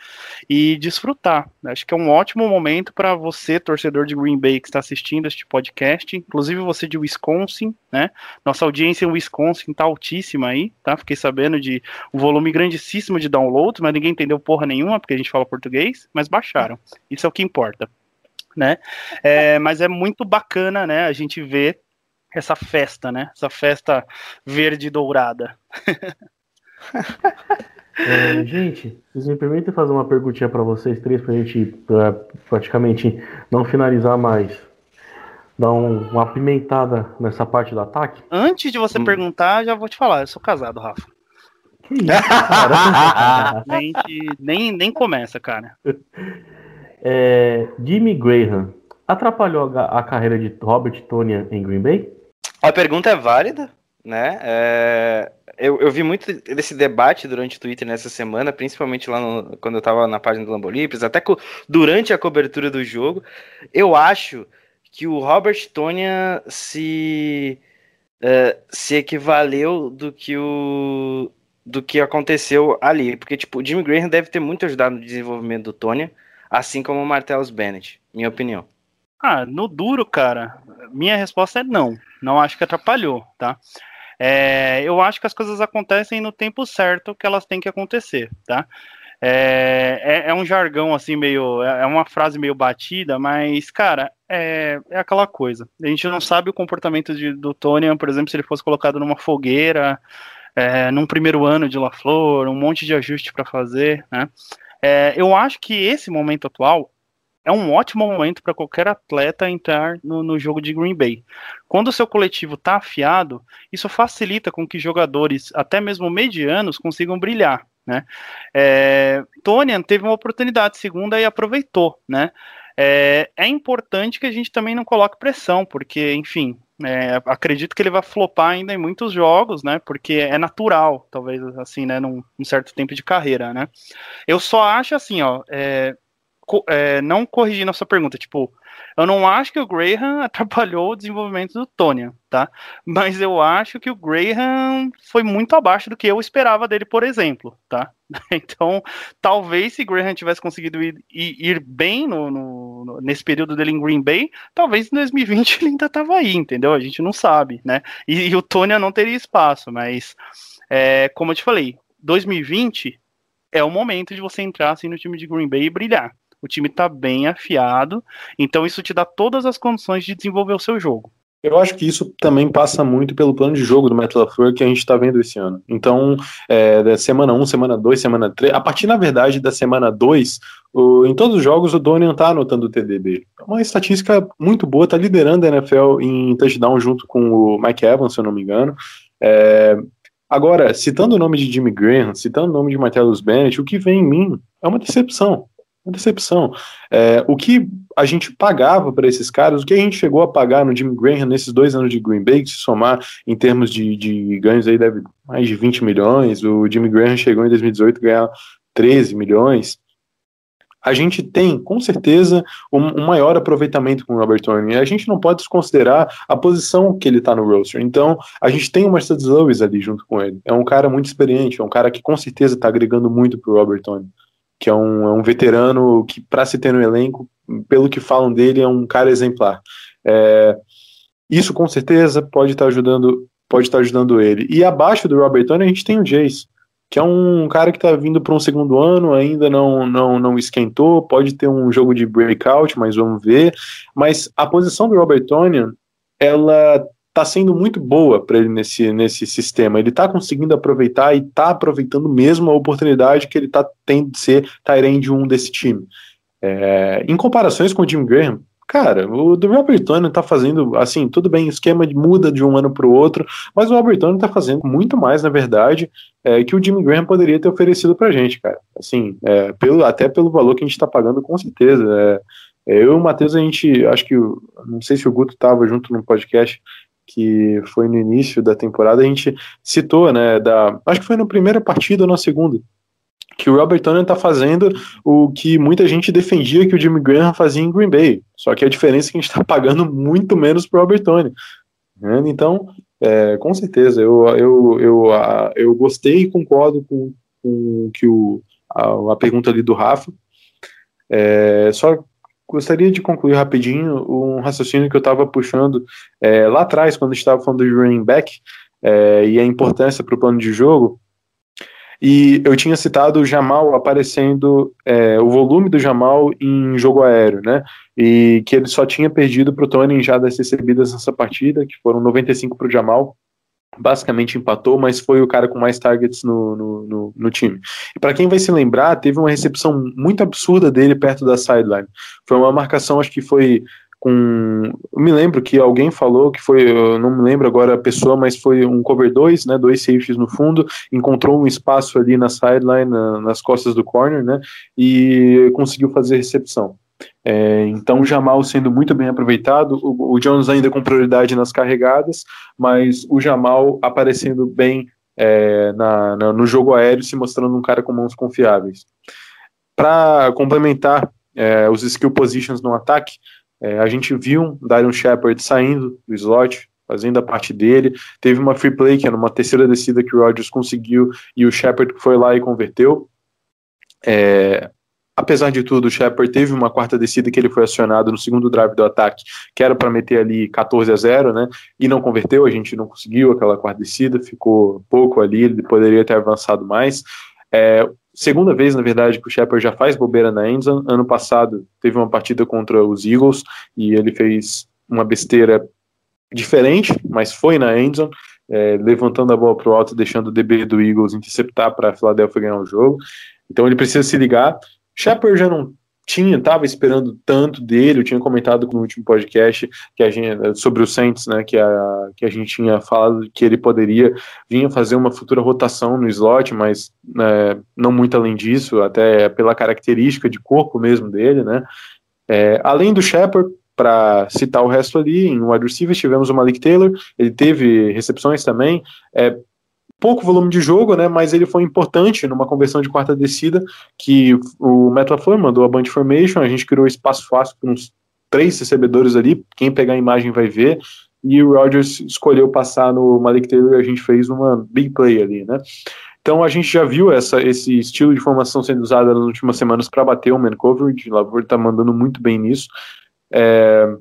E desfrutar. Acho que é um ótimo momento para você, torcedor de Green Bay que está assistindo este podcast, inclusive você de Wisconsin, né? Nossa audiência em Wisconsin tá altíssima aí, tá? Fiquei sabendo de um volume grandíssimo de downloads, mas ninguém entendeu porra nenhuma porque a gente fala português, mas baixaram. Isso é o que importa né? É, mas é muito bacana, né? A gente ver essa festa, né? Essa festa verde e dourada.
É, gente, vocês me permitem fazer uma perguntinha para vocês três, para a gente pra praticamente não finalizar mais. Dar um, uma pimentada nessa parte do ataque?
Antes de você hum. perguntar, já vou te falar, eu sou casado, Rafa.
Que isso, cara?
nem, nem, nem começa, cara.
É, Jimmy Graham atrapalhou a, a, carreira de Robert Tonian em Green Bay?
A pergunta é válida, né? É, eu, eu, vi muito desse debate durante o Twitter nessa semana, principalmente lá no, quando eu estava na página do Lambolipes, até co, durante a cobertura do jogo. Eu acho que o Robert Tonian se, uh, se equivaleu do que o do que aconteceu ali, porque tipo, o Jimmy Graham deve ter muito ajudado no desenvolvimento do Tonian assim como o Martellus Bennett, minha opinião.
Ah, no duro, cara, minha resposta é não. Não acho que atrapalhou, tá? É, eu acho que as coisas acontecem no tempo certo que elas têm que acontecer, tá? É, é, é um jargão assim meio, é, é uma frase meio batida, mas cara, é, é aquela coisa. A gente não sabe o comportamento de, do Tony, por exemplo, se ele fosse colocado numa fogueira, é, num primeiro ano de La Flor, um monte de ajuste para fazer, né? É, eu acho que esse momento atual é um ótimo momento para qualquer atleta entrar no, no, jogo de Green Bay. Quando o seu coletivo está afiado, isso facilita com que jogadores, até mesmo medianos, consigam brilhar. Né? É, Tonian teve uma oportunidade segunda e aproveitou. Né? É, é importante que a gente também não coloque pressão, porque, enfim, é, acredito que ele vai flopar ainda em muitos jogos, né? Porque é natural, talvez assim, né? Num, num certo tempo de carreira, né? Eu só acho assim, ó. É, co é, não corrigindo a sua pergunta, tipo, eu não acho que o Graham atrapalhou o desenvolvimento do Tony, tá? Mas eu acho que o Graham foi muito abaixo do que eu esperava dele, por exemplo, tá? Então, talvez se Graham tivesse conseguido ir, ir, bem no, no, nesse período dele em Green Bay, talvez em 2020 ele ainda tava aí, entendeu? A gente não sabe, né? E, e o Tony não teria espaço, mas é, como eu te falei, 2020 é o momento de você entrar assim no time de Green Bay e brilhar o time está bem afiado, então isso te dá todas as condições de desenvolver o seu jogo.
Eu acho que isso também passa muito pelo plano de jogo do Matt LaFleur que a gente está vendo esse ano. Então, é, da semana 1, semana 2, semana 3, a partir, na verdade, da semana 2, o, em todos os jogos o Donian está anotando o TDB. É uma estatística muito boa, está liderando a NFL em touchdown junto com o Mike Evans, se eu não me engano. É, agora, citando o nome de Jimmy Graham, citando o nome de Martellus Bennett, o que vem em mim é uma decepção uma decepção. É, o que a gente pagava para esses caras, o que a gente chegou a pagar no Jimmy Graham nesses dois anos de Green Bay, se somar em termos de, de ganhos aí deve mais de 20 milhões, o Jimmy Graham chegou em 2018 a ganhar 13 milhões. A gente tem, com certeza, um, um maior aproveitamento com o Robert Tony. A gente não pode desconsiderar a posição que ele está no roster. Então, a gente tem o Mercedes Lewis ali junto com ele. É um cara muito experiente, é um cara que com certeza está agregando muito para o Robert Tony que é um, é um veterano que, para se ter no elenco, pelo que falam dele, é um cara exemplar. É, isso com certeza pode estar tá ajudando, pode estar tá ajudando ele. E abaixo do Robert Tony a gente tem o Jace, que é um cara que está vindo para um segundo ano, ainda não, não, não esquentou, pode ter um jogo de breakout, mas vamos ver. Mas a posição do Robert Tony, ela está sendo muito boa para ele nesse, nesse sistema. Ele está conseguindo aproveitar e está aproveitando mesmo a oportunidade que ele está tendo de ser Tyrande 1 desse time. É, em comparações com o Jim Graham, cara, o do Robert Tony está fazendo, assim, tudo bem, esquema muda de um ano para o outro, mas o Robert Tony está fazendo muito mais, na verdade, é, que o Jim Graham poderia ter oferecido para gente, cara. Assim, é, pelo, até pelo valor que a gente está pagando, com certeza. É, é, eu e o Matheus, a gente, acho que, não sei se o Guto estava junto no podcast, que foi no início da temporada, a gente citou, né, da, acho que foi na primeira partida ou na segunda, que o Robert Tonian está fazendo o que muita gente defendia que o Jimmy Graham fazia em Green Bay, só que a diferença é que a gente está pagando muito menos para o Robert Tonian. Né? Então, é, com certeza, eu, eu, eu, a, eu gostei e concordo com, com que o, a, a pergunta ali do Rafa. É, só gostaria de concluir rapidinho um raciocínio que eu estava puxando é, lá atrás, quando estava falando do running back é, e a importância para o plano de jogo. E eu tinha citado o Jamal aparecendo, é, o volume do Jamal em jogo aéreo, né? E que ele só tinha perdido para o Tony já das recebidas nessa partida, que foram 95 para o Jamal basicamente empatou, mas foi o cara com mais targets no, no, no, no time. E para quem vai se lembrar, teve uma recepção muito absurda dele perto da sideline. Foi uma marcação, acho que foi com. Eu me lembro que alguém falou que foi, eu não me lembro agora a pessoa, mas foi um cover 2, né? Dois safeties no fundo, encontrou um espaço ali na sideline, na, nas costas do corner, né? E conseguiu fazer recepção. É, então, Jamal sendo muito bem aproveitado, o, o, Jones ainda com prioridade nas carregadas, mas o Jamal aparecendo bem é, na, na, no jogo aéreo, se mostrando um cara com mãos confiáveis. Para complementar é, os skill positions no ataque, é, a gente viu Darion Shepard saindo do slot, fazendo a parte dele. Teve uma free play, que era uma terceira descida que o Rodgers conseguiu, e o Shepard foi lá e converteu. É, Apesar de tudo, o Shepard teve uma quarta descida que ele foi acionado no segundo drive do ataque, que era para meter ali 14 a 0, né? E não converteu, a gente não conseguiu aquela quarta descida, ficou pouco ali, ele poderia ter avançado mais. É, segunda vez, na verdade, que o Shepard já faz bobeira na endzone. Ano passado teve uma partida contra os Eagles e ele fez uma besteira diferente, mas foi na endzone, é, levantando a bola para o alto, deixando o DB do Eagles interceptar para a Philadelphia ganhar o jogo. Então ele precisa se ligar. Shepard já não tinha, estava esperando tanto dele, eu tinha comentado no último podcast que a gente, sobre o Saints, né, que a, que a gente tinha falado que ele poderia vir fazer uma futura rotação no slot, mas né, não muito além disso, até pela característica de corpo mesmo dele, né, É, além do Shepard, para citar o resto ali, em wide receivers tivemos o Malik Taylor, ele teve recepções também, é, pouco volume de jogo, né, mas ele foi importante numa conversão de quarta descida, que o LaFleur mandou a Bunch Formation, a gente criou espaço fácil para uns três recebedores ali, quem pegar a imagem vai ver, e o Rodgers escolheu passar no Malik Taylor e a gente fez uma big play ali, né. Então a gente já viu essa, esse estilo de formação sendo usado nas últimas semanas para bater o man coverage, o LaFleur está mandando muito bem nisso, é,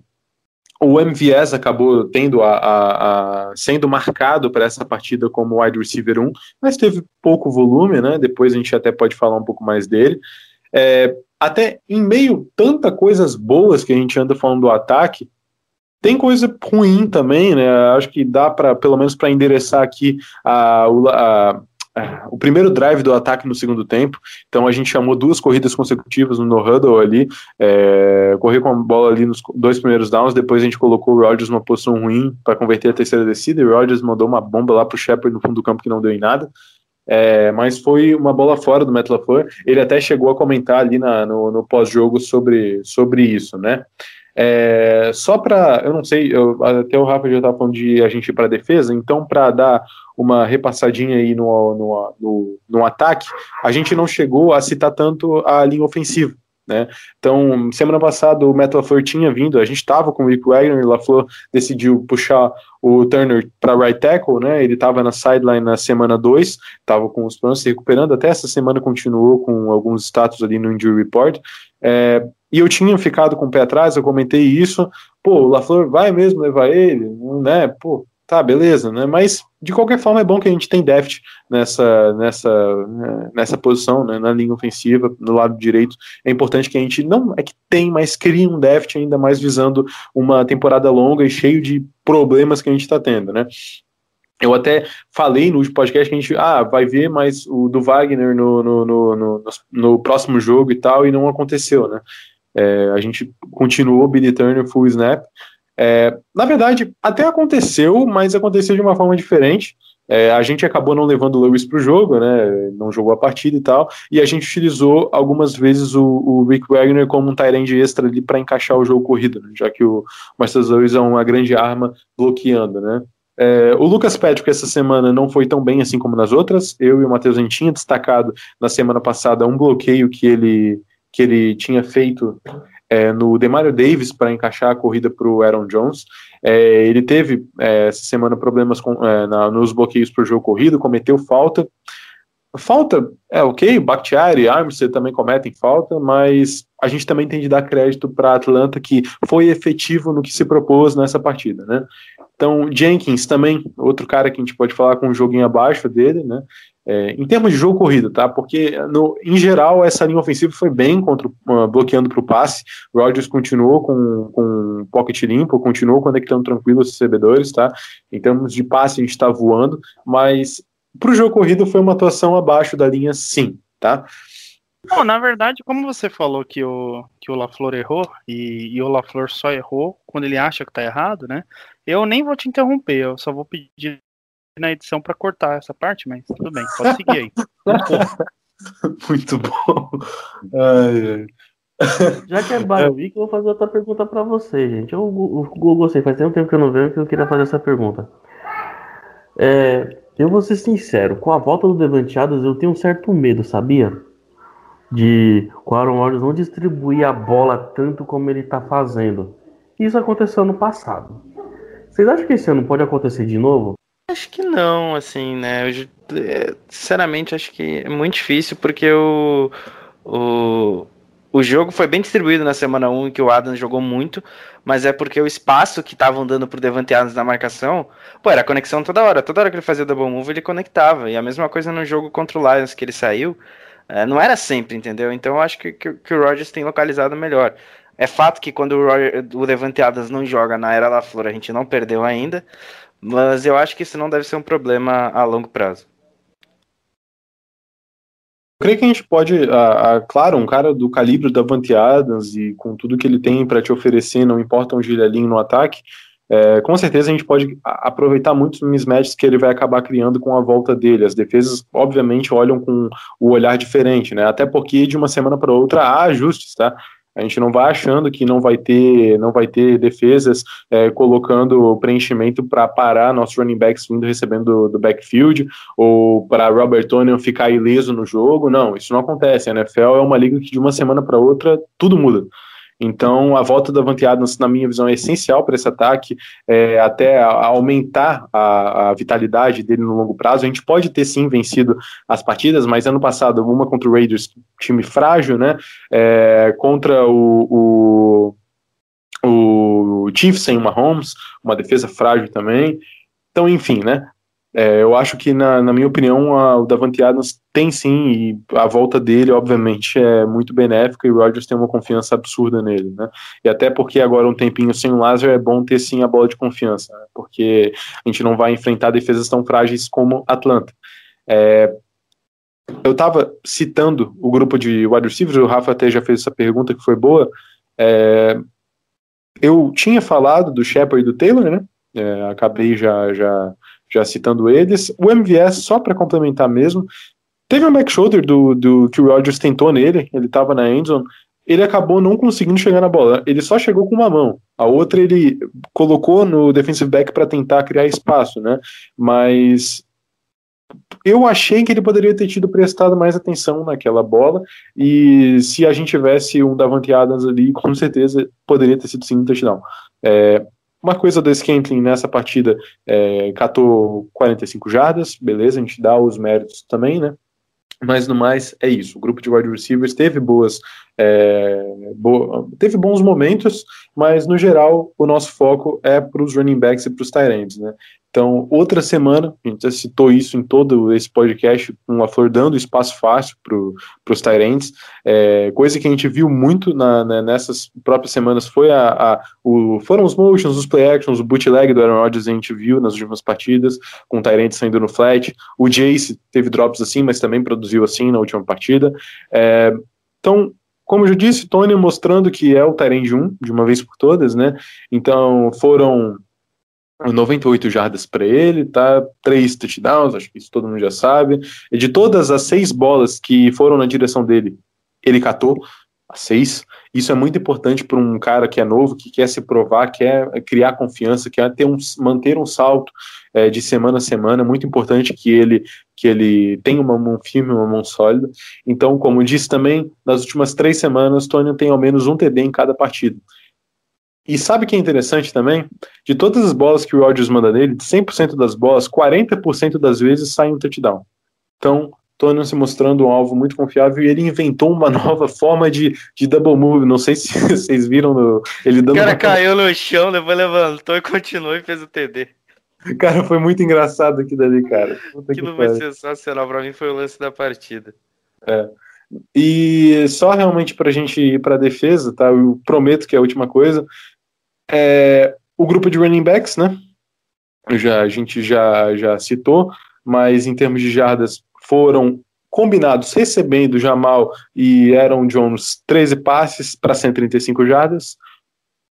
o MVS acabou tendo a, a, a sendo marcado para essa partida como wide receiver 1, mas teve pouco volume, né? Depois a gente até pode falar um pouco mais dele. É, até em meio tanta coisas boas que a gente anda falando do ataque, tem coisa ruim também, né? Acho que dá para pelo menos para endereçar aqui a, a, o primeiro drive do ataque no segundo tempo. Então a gente chamou duas corridas consecutivas no no-huddle ali, é, correr com a bola ali nos dois primeiros downs, depois a gente colocou o Rodgers numa posição ruim para converter a terceira descida, e o Rodgers mandou uma bomba lá pro Shepard no fundo do campo que não deu em nada. É, mas foi uma bola fora do LaFleur. Ele até chegou a comentar ali na, no, no pós-jogo sobre, sobre isso, né? É, só para, eu não sei, eu, até o Rafa já estava falando de a gente ir para defesa, então para dar uma repassadinha aí no, no, no, no, ataque, a gente não chegou a citar tanto a linha ofensiva. Né? Então, semana passada o Matt LaFleur tinha vindo, a gente estava com o Rick Wagner, o LaFleur decidiu puxar o Turner para right tackle, né? ele estava na sideline na semana 2, estava com os planos se recuperando, até essa semana continuou com alguns status ali no injury report, é, e eu tinha ficado com o pé atrás, eu comentei isso, pô, o LaFleur vai mesmo levar ele, né, pô, tá, beleza, né, mas de qualquer forma é bom que a gente tem deft nessa, nessa, né, nessa posição, né, na linha ofensiva, no lado direito, é importante que a gente não é que tem, mas crie um deft ainda mais visando uma temporada longa e cheio de problemas que a gente está tendo, né, eu até falei no podcast que a gente ah, vai ver mais o do Wagner no, no, no, no próximo jogo e tal, e não aconteceu, né? É, a gente continuou Billy Turner full snap. É, na verdade, até aconteceu, mas aconteceu de uma forma diferente. É, a gente acabou não levando o Lewis para o jogo, né? Não jogou a partida e tal. E a gente utilizou algumas vezes o, o Rick Wagner como um Tyrande extra ali para encaixar o jogo corrido, né? já que o Marcelo Lewis é uma grande arma bloqueando, né? É, o Lucas Patrick essa semana não foi tão bem assim como nas outras. Eu e o Matheus a tinha destacado na semana passada um bloqueio que ele que ele tinha feito é, no Demario Davis para encaixar a corrida para o Aaron Jones. É, ele teve é, essa semana problemas com, é, na, nos bloqueios para o jogo corrido, cometeu falta. Falta é ok, Bakhtiari e Armstead também cometem falta, mas a gente também tem de dar crédito para Atlanta que foi efetivo no que se propôs nessa partida, né? Então, Jenkins também, outro cara que a gente pode falar com um joguinho abaixo dele, né? É, em termos de jogo corrido, tá? Porque no, em geral essa linha ofensiva foi bem contra uh, bloqueando para o passe. Rodgers continuou com, com pocket limpo, continuou conectando tranquilo os recebedores, tá? Em termos de passe a gente está voando, mas para o jogo corrido foi uma atuação abaixo da linha, sim, tá?
Não, na verdade, como você falou que o, que o LaFleur errou, e, e o LaFleur só errou quando ele acha que tá errado, né? Eu nem vou te interromper, eu só vou pedir na edição para cortar essa parte, mas tudo bem, pode seguir aí.
Muito bom. Ai, ai.
Já que é Biovic, eu vou fazer outra pergunta para você, gente. Eu, eu, eu gostei, faz tempo que eu não vejo que eu queria fazer essa pergunta. É, eu vou ser sincero, com a volta do Devanteadas eu tenho um certo medo, sabia? De o Aaron Rodgers não distribuir a bola tanto como ele está fazendo. Isso aconteceu no passado. Vocês acham que esse ano pode acontecer de novo?
Acho que não, assim, né? Eu, é, sinceramente, acho que é muito difícil porque o, o, o jogo foi bem distribuído na semana 1, que o Adams jogou muito, mas é porque o espaço que estavam dando pro Devante Adams na marcação, pô, era conexão toda hora. Toda hora que ele fazia double move, ele conectava. E a mesma coisa no jogo contra o Lions, que ele saiu, é, não era sempre, entendeu? Então eu acho que, que, que o Rogers tem localizado melhor. É fato que quando o, Roger, o Adams não joga na era La Flor, a gente não perdeu ainda, mas eu acho que isso não deve ser um problema a longo prazo.
Eu creio que a gente pode, ah, ah, claro, um cara do calibre da Vante Adams e com tudo que ele tem para te oferecer, não importa onde ele é alinha no ataque, é, com certeza a gente pode aproveitar muitos mismatches que ele vai acabar criando com a volta dele. As defesas, obviamente, olham com o olhar diferente, né? Até porque de uma semana para outra há ajustes, tá? A gente não vai achando que não vai ter, não vai ter defesas é, colocando preenchimento para parar nossos running backs vindo recebendo do, do backfield ou para Robert Tonian ficar ileso no jogo. Não, isso não acontece. A NFL é uma liga que de uma semana para outra tudo muda. Então, a volta da Davante Adams, na minha visão, é essencial para esse ataque, é, até aumentar a, a, vitalidade dele no longo prazo. A gente pode ter sim vencido as partidas, mas ano passado, uma contra o Raiders, time frágil, né? É, contra o, o, o Chiefs sem uma Mahomes, uma defesa frágil também. Então, enfim, né? É, eu acho que, na, na minha opinião, a, o Davante Adams tem sim, e a volta dele, obviamente, é muito benéfica e o Rodgers tem uma confiança absurda nele, né? E até porque agora um tempinho sem o Lázaro é bom ter sim a bola de confiança, né? porque a gente não vai enfrentar defesas tão frágeis como Atlanta. É, eu estava citando o grupo de wide receivers, o Rafa até já fez essa pergunta que foi boa. É, eu tinha falado do Shepard e do Taylor, né? É, acabei já, já já citando eles. O MVS, só para complementar mesmo, teve um back shoulder do, do que o Rodgers tentou nele, ele estava na endzone, ele acabou não conseguindo chegar na bola. Ele só chegou com uma mão. A outra ele colocou no defensive back para tentar criar espaço, né? Mas eu achei que ele poderia ter tido prestado mais atenção naquela bola e se a gente tivesse um Davante Adams ali, com certeza poderia ter sido sim um touchdown. É, uma coisa do Scantling nessa partida, é, catou 45 jardas, beleza, a gente dá os méritos também, né? Mas no mais é isso. O grupo de wide receivers teve boas, é, bo teve bons momentos, mas no geral o nosso foco é para os running backs e para os tight ends, né? Então, outra semana, a gente já citou isso em todo esse podcast, com a Flor dando espaço fácil para os Tyrants. É, coisa que a gente viu muito na, né, nessas próprias semanas foi a, a, o, foram os motions, os play actions, o bootleg do Aaron Rodgers a gente viu nas últimas partidas, com o Tyrant saindo no flat. O Jace teve drops assim, mas também produziu assim na última partida. É, então, como eu disse, Tony mostrando que é o Tyrant 1, de uma vez por todas, né? Então, foram 98 jardas para ele, tá? Três touchdowns, acho que isso todo mundo já sabe. E de todas as seis bolas que foram na direção dele, ele catou as seis. Isso é muito importante para um cara que é novo, que quer se provar, quer criar confiança, quer ter um, manter um salto é, de semana a semana. É muito importante que ele que ele tenha uma mão firme, uma mão sólida. Então, como disse também, nas últimas três semanas, Tony tem ao menos um TD em cada partida. E sabe o que é interessante também? De todas as bolas que o Rodgers manda nele, de 100% das bolas, 40% das vezes sai um touchdown. Então, Tony se mostrando um alvo muito confiável e ele inventou uma nova forma de, de double move. Não sei se vocês viram no, ele dando.
O cara
uma...
caiu no chão, depois levantou e continuou e fez o TD.
Cara, foi muito engraçado aquilo ali, cara.
Puta Aquilo foi sensacional. Pra mim foi o lance da partida.
É. E só realmente pra gente ir pra defesa, tá? Eu prometo que é a última coisa. É, o grupo de running backs, né? Já, a gente já, já citou, mas em termos de jardas foram combinados recebendo Jamal e Aaron Jones 13 passes para 135 jardas.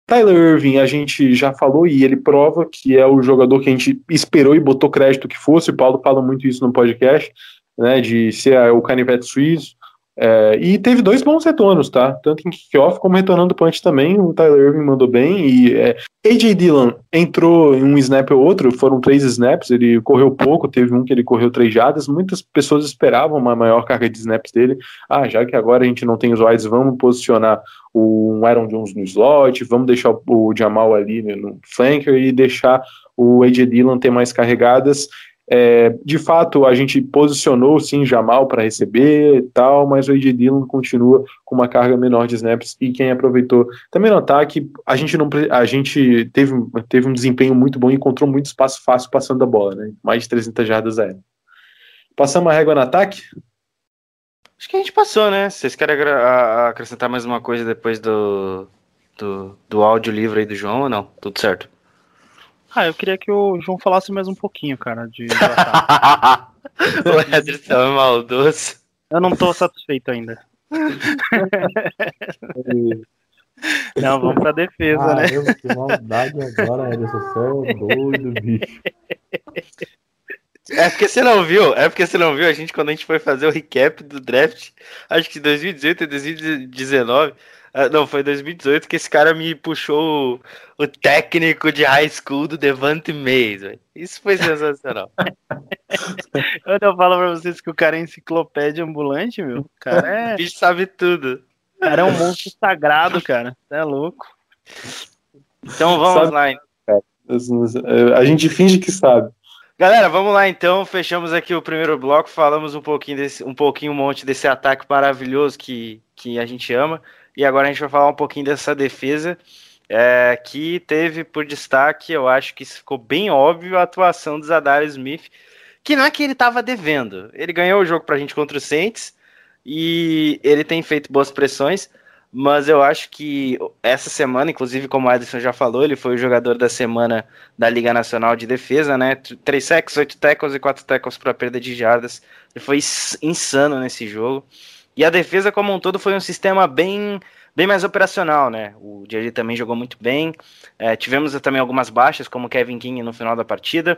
Tyler Irving, a gente já falou e ele prova que é o jogador que a gente esperou e botou crédito que fosse. O Paulo fala muito isso no podcast, né, de ser o canivete suíço. É, e teve dois bons retornos, tá? Tanto em kickoff como retornando punch também. O Tyler Irving mandou bem. E é, AJ Dillon entrou em um snap ou outro, foram três snaps. Ele correu pouco, teve um que ele correu três jadas. Muitas pessoas esperavam uma maior carga de snaps dele. Ah, já que agora a gente não tem os wides, vamos posicionar o Aaron Jones no slot, vamos deixar o Jamal ali no flanker e deixar o AJ Dillon ter mais carregadas. É, de fato, a gente posicionou sim Jamal para receber e tal, mas o AJ Dillon continua com uma carga menor de snaps e quem aproveitou também no ataque, a gente não a gente teve, teve um desempenho muito bom e encontrou muito espaço fácil passando a bola, né? Mais de 300 jardas aéreas. Passamos a régua no ataque?
Acho que a gente passou, né? Vocês querem acrescentar mais uma coisa depois do, do, do áudio livre aí do João ou não? Tudo certo.
Ah, eu queria que o João falasse mais um pouquinho, cara, de, de
o Ederson é maldoso.
Eu não tô satisfeito ainda. não, vamos pra defesa,
ah,
né?
Eu, que maldade agora, Ederson. Você é doido, bicho.
É porque você não viu, é porque você não viu a gente quando a gente foi fazer o recap do draft, acho que 2018 e 2019, ah, não, foi 2018 que esse cara me puxou o, o técnico de high school do Devante Mays, véio. Isso foi sensacional.
Quando eu falo pra vocês que o cara é enciclopédia ambulante, meu, o cara é.
O bicho sabe tudo.
O cara é um monstro sagrado, cara. Você é louco.
Então vamos
Sabe-
lá. então.
A gente finge que sabe.
Galera, vamos lá então. Fechamos aqui o primeiro bloco. Falamos um pouquinho desse, um pouquinho, um monte desse ataque maravilhoso que, que a gente ama. E agora a gente vai falar um pouquinho dessa defesa. é, que teve por destaque, eu acho que ficou bem óbvio a atuação do Zadar Smith, que não é que ele estava devendo, ele ganhou o jogo pra gente contra o Saints e ele tem feito boas pressões, mas eu acho que essa semana, inclusive como o Ederson já falou, ele foi o jogador da semana da Liga Nacional de Defesa, né? Três sacks, oito tackles e quatro tackles para perda de jardas. Ele foi ins- insano nesse jogo. E a defesa como um todo foi um sistema bem, bem mais operacional, né? O Jerry também jogou muito bem. É, tivemos também algumas baixas, como Kevin King no final da partida.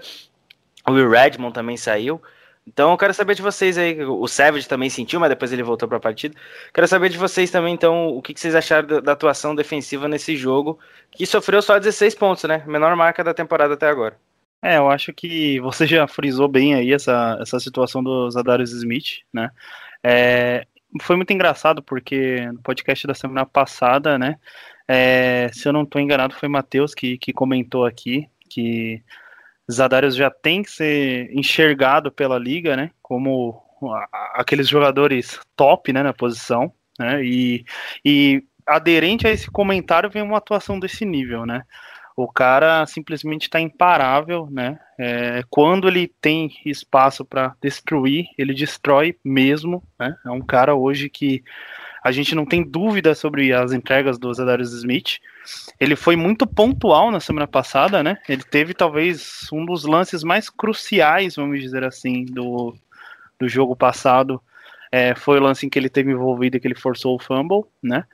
O Will Redmond também saiu. Então eu quero saber de vocês aí. O Savage também sentiu, mas depois ele voltou para a partida. Quero saber de vocês também, então, o que, que vocês acharam da, da atuação defensiva nesse jogo, que sofreu só 16 pontos, né? Menor marca da temporada até agora.
É, eu acho que você já frisou bem aí essa, essa situação do Zadarius Smith, né? É, foi muito engraçado porque no podcast da semana passada, né? é, se eu não estou enganado, foi Matheus que, que comentou aqui que Zadarius já tem que ser enxergado pela liga, né? Como aqueles jogadores top, né? Na posição, né? E, e aderente a esse comentário vem uma atuação desse nível, né? O cara simplesmente está imparável, né? É, quando ele tem espaço para destruir, ele destrói mesmo, né? É um cara hoje que a gente não tem dúvida sobre as entregas do Zadarius Smith. Ele foi muito pontual na semana passada, né? Ele teve talvez um dos lances mais cruciais, vamos dizer assim, do, do jogo passado. É, foi o lance em que ele teve envolvido e que ele forçou o fumble, né?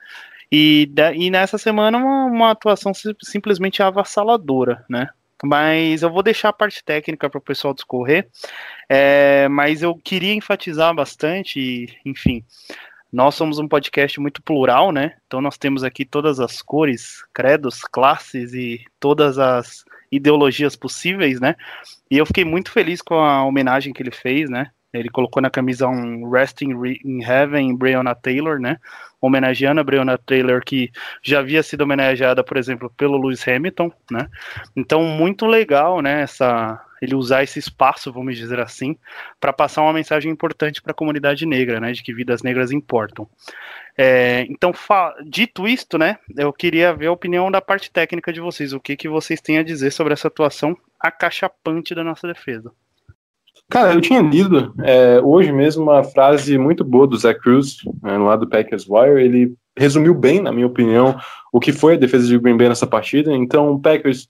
E, e nessa semana uma, uma atuação sim- simplesmente avassaladora, né? Mas eu vou deixar a parte técnica para o pessoal discorrer. É, mas eu queria enfatizar bastante, enfim, nós somos um podcast muito plural, né? Então nós temos aqui todas as cores, credos, classes e todas as ideologias possíveis, né? E eu fiquei muito feliz com a homenagem que ele fez, né? Ele colocou na camisa um Rest in, Re- in Heaven Breonna Taylor, né? Homenageando a Breonna Taylor, que já havia sido homenageada, por exemplo, pelo Lewis Hamilton, né? Então, muito legal, né? Essa, ele usar esse espaço, vamos dizer assim, para passar uma mensagem importante para a comunidade negra, né? De que vidas negras importam. É, então, dito isto, né? Eu queria ver a opinião da parte técnica de vocês. O que, que vocês têm a dizer sobre essa atuação acachapante da nossa defesa?
Cara, eu tinha lido é, hoje mesmo uma frase muito boa do Zach Cruz, né, lá do Packers Wire. Ele resumiu bem, na minha opinião, o que foi a defesa de Green Bay nessa partida. Então, o Packers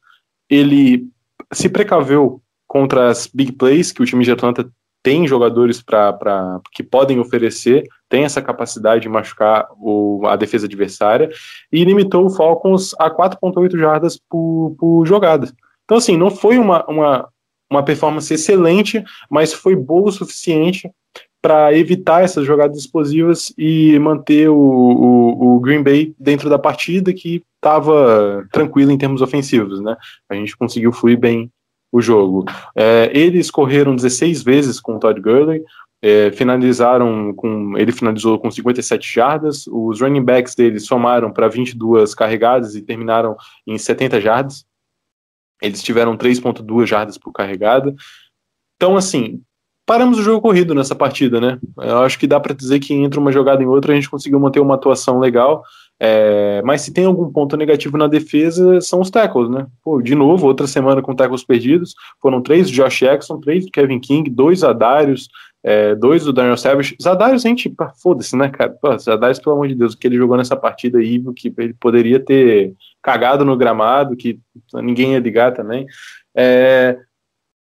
ele se precaveu contra as big plays que o time de Atlanta tem jogadores para que podem oferecer, tem essa capacidade de machucar o, a defesa adversária e limitou o Falcons a 4.8 jardas por, por jogada. Então, assim, não foi uma, uma, uma performance excelente, mas foi boa o suficiente para evitar essas jogadas explosivas e manter o, o, o Green Bay dentro da partida que estava tranquilo em termos ofensivos, né? A gente conseguiu fluir bem o jogo. É, eles correram 16 vezes com o Todd Gurley, é, finalizaram com. Ele finalizou com 57 jardas, os running backs deles somaram para 22 carregadas e terminaram em 70 jardas. Eles tiveram 3,2 jardas por carregada. Então, assim, paramos o jogo corrido nessa partida, né? Eu acho que dá para dizer que entre uma jogada em outra a gente conseguiu manter uma atuação legal. É, mas se tem algum ponto negativo na defesa, são os tackles, né? Pô, de novo, outra semana com tackles perdidos. Foram três do Josh Jackson, três do Kevin King, dois Adários, é, dois do Daniel Savage. Zadarius, a gente, foda-se, né, cara? Zadarius, pelo amor de Deus, o que ele jogou nessa partida aí, o que ele poderia ter cagado no gramado, que ninguém ia ligar também. É,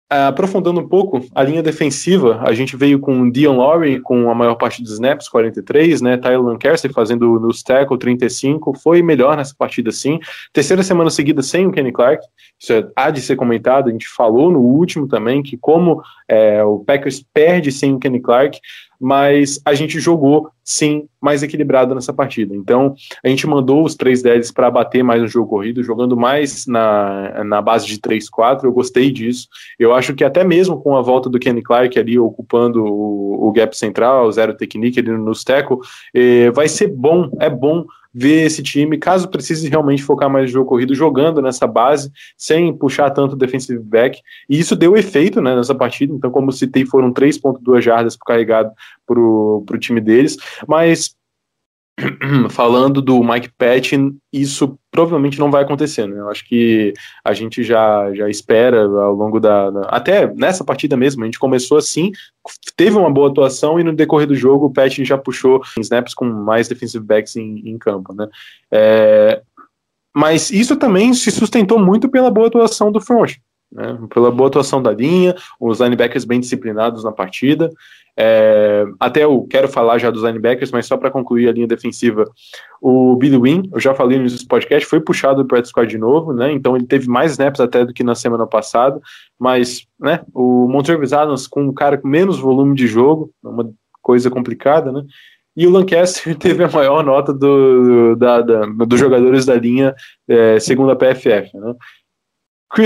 aprofundando um pouco, a linha defensiva, a gente veio com Dion Lowry com a maior parte dos snaps, 43, né? Tyler Lancaster fazendo nos tackle 35, foi melhor nessa partida sim. Terceira semana seguida sem o Kenny Clark, isso é, há de ser comentado, a gente falou no último também que como é, o Packers perde sem o Kenny Clark, mas a gente jogou sim mais equilibrado nessa partida. Então a gente mandou os três deles para bater mais no jogo corrido, jogando mais na, na base de 3-4. Eu gostei disso. Eu acho que até mesmo com a volta do Kenny Clark ali ocupando o, o gap central, o zero technique ali no tackle, eh, vai ser bom, é bom ver esse time, caso precise realmente focar mais no jogo corrido, jogando nessa base, sem puxar tanto defensive back. E isso deu efeito né, nessa partida. Então, como citei, foram 3,2 jardas por carregado para o time deles. Mas falando do Mike Patton, isso provavelmente não vai acontecer, né? Eu acho que a gente já, já espera ao longo da, da, Até nessa partida mesmo, a gente começou assim, teve uma boa atuação e no decorrer do jogo o Patton já puxou snaps com mais defensive backs em, em campo, né? É, mas isso também se sustentou muito pela boa atuação do front. Né, pela boa atuação da linha, os linebackers bem disciplinados na partida. É, até eu quero falar já dos linebackers, mas só para concluir a linha defensiva, o Billy Wynn, eu já falei no podcast, foi puxado para o squad de novo, né? Então ele teve mais snaps até do que na semana passada, mas né, o Montrevis Adams com um cara com menos volume de jogo, uma coisa complicada, né? E o Lancaster teve a maior nota do, da, da, dos jogadores da linha, é, segundo a PFF, né?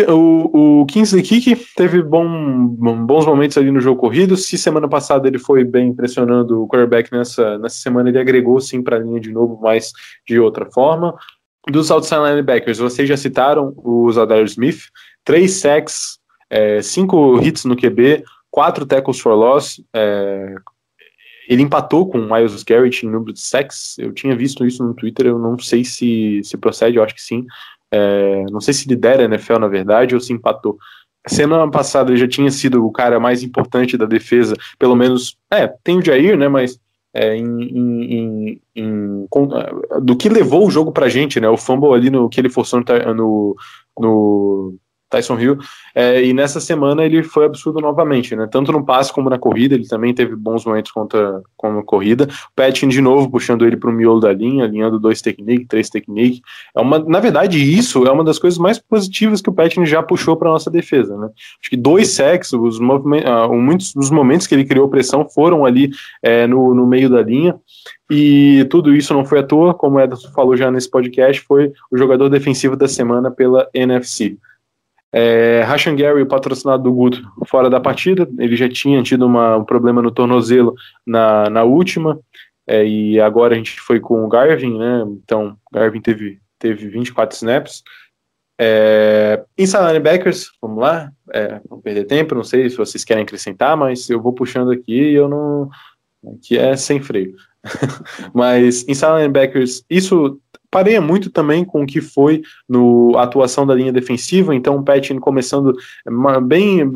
O, o Kingsley Kick teve bom, bons momentos ali no jogo corrido. Se semana passada ele foi bem impressionando o quarterback, nessa, nessa semana ele agregou sim para a linha de novo, mas de outra forma. Dos outside linebackers, vocês já citaram o Zadar Smith, três sacks, é, cinco hits no QB, quatro tackles for loss. É, ele empatou com o Miles Garrett em número de sacks. Eu tinha visto isso no Twitter, eu não sei se, se procede, eu acho que sim. É, não sei se lidera a NFL, na verdade, ou se empatou. Semana passada ele já tinha sido o cara mais importante da defesa, pelo menos. É, tem o Jair, né? Mas é, em, em, em, em, do que levou o jogo pra gente, né? O fumble ali no que ele forçou no, no Tyson Hill. É, e nessa semana ele foi absurdo novamente, né? Tanto no passe como na corrida, ele também teve bons momentos contra com a corrida. Patton de novo puxando ele para o miolo da linha, alinhando dois technique, três technique. É uma, na verdade, isso é uma das coisas mais positivas que o Patton já puxou para nossa defesa, né? Acho que dois sacks, os uh, muitos dos momentos que ele criou pressão foram ali é, no, no meio da linha. E tudo isso não foi à toa, como o Ederson falou já nesse podcast, foi o jogador defensivo da semana pela NFC. É, Rashan Gary, o patrocinado do Guto, fora da partida, ele já tinha tido uma, um problema no tornozelo na, na última, é, e agora a gente foi com o Garvin, né? Então, Garvin teve, teve 24 snaps. É, inside linebackers, vamos lá, é, não perder tempo, não sei se vocês querem acrescentar, mas eu vou puxando aqui e eu não. que é sem freio. mas inside linebackers, isso pareia muito também com o que foi no atuação da linha defensiva, então o Patton começando bem,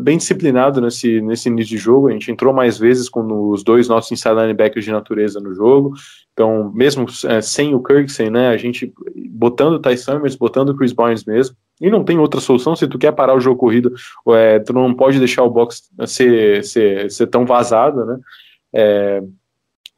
bem disciplinado nesse, nesse início de jogo, a gente entrou mais vezes com os dois nossos inside linebackers de natureza no jogo, então mesmo é, sem o Kirksey, né, a gente botando o Ty Summers, botando o Chris Barnes mesmo, e não tem outra solução, se tu quer parar o jogo corrido, é, tu não pode deixar o box ser, ser, ser tão vazado, né, é,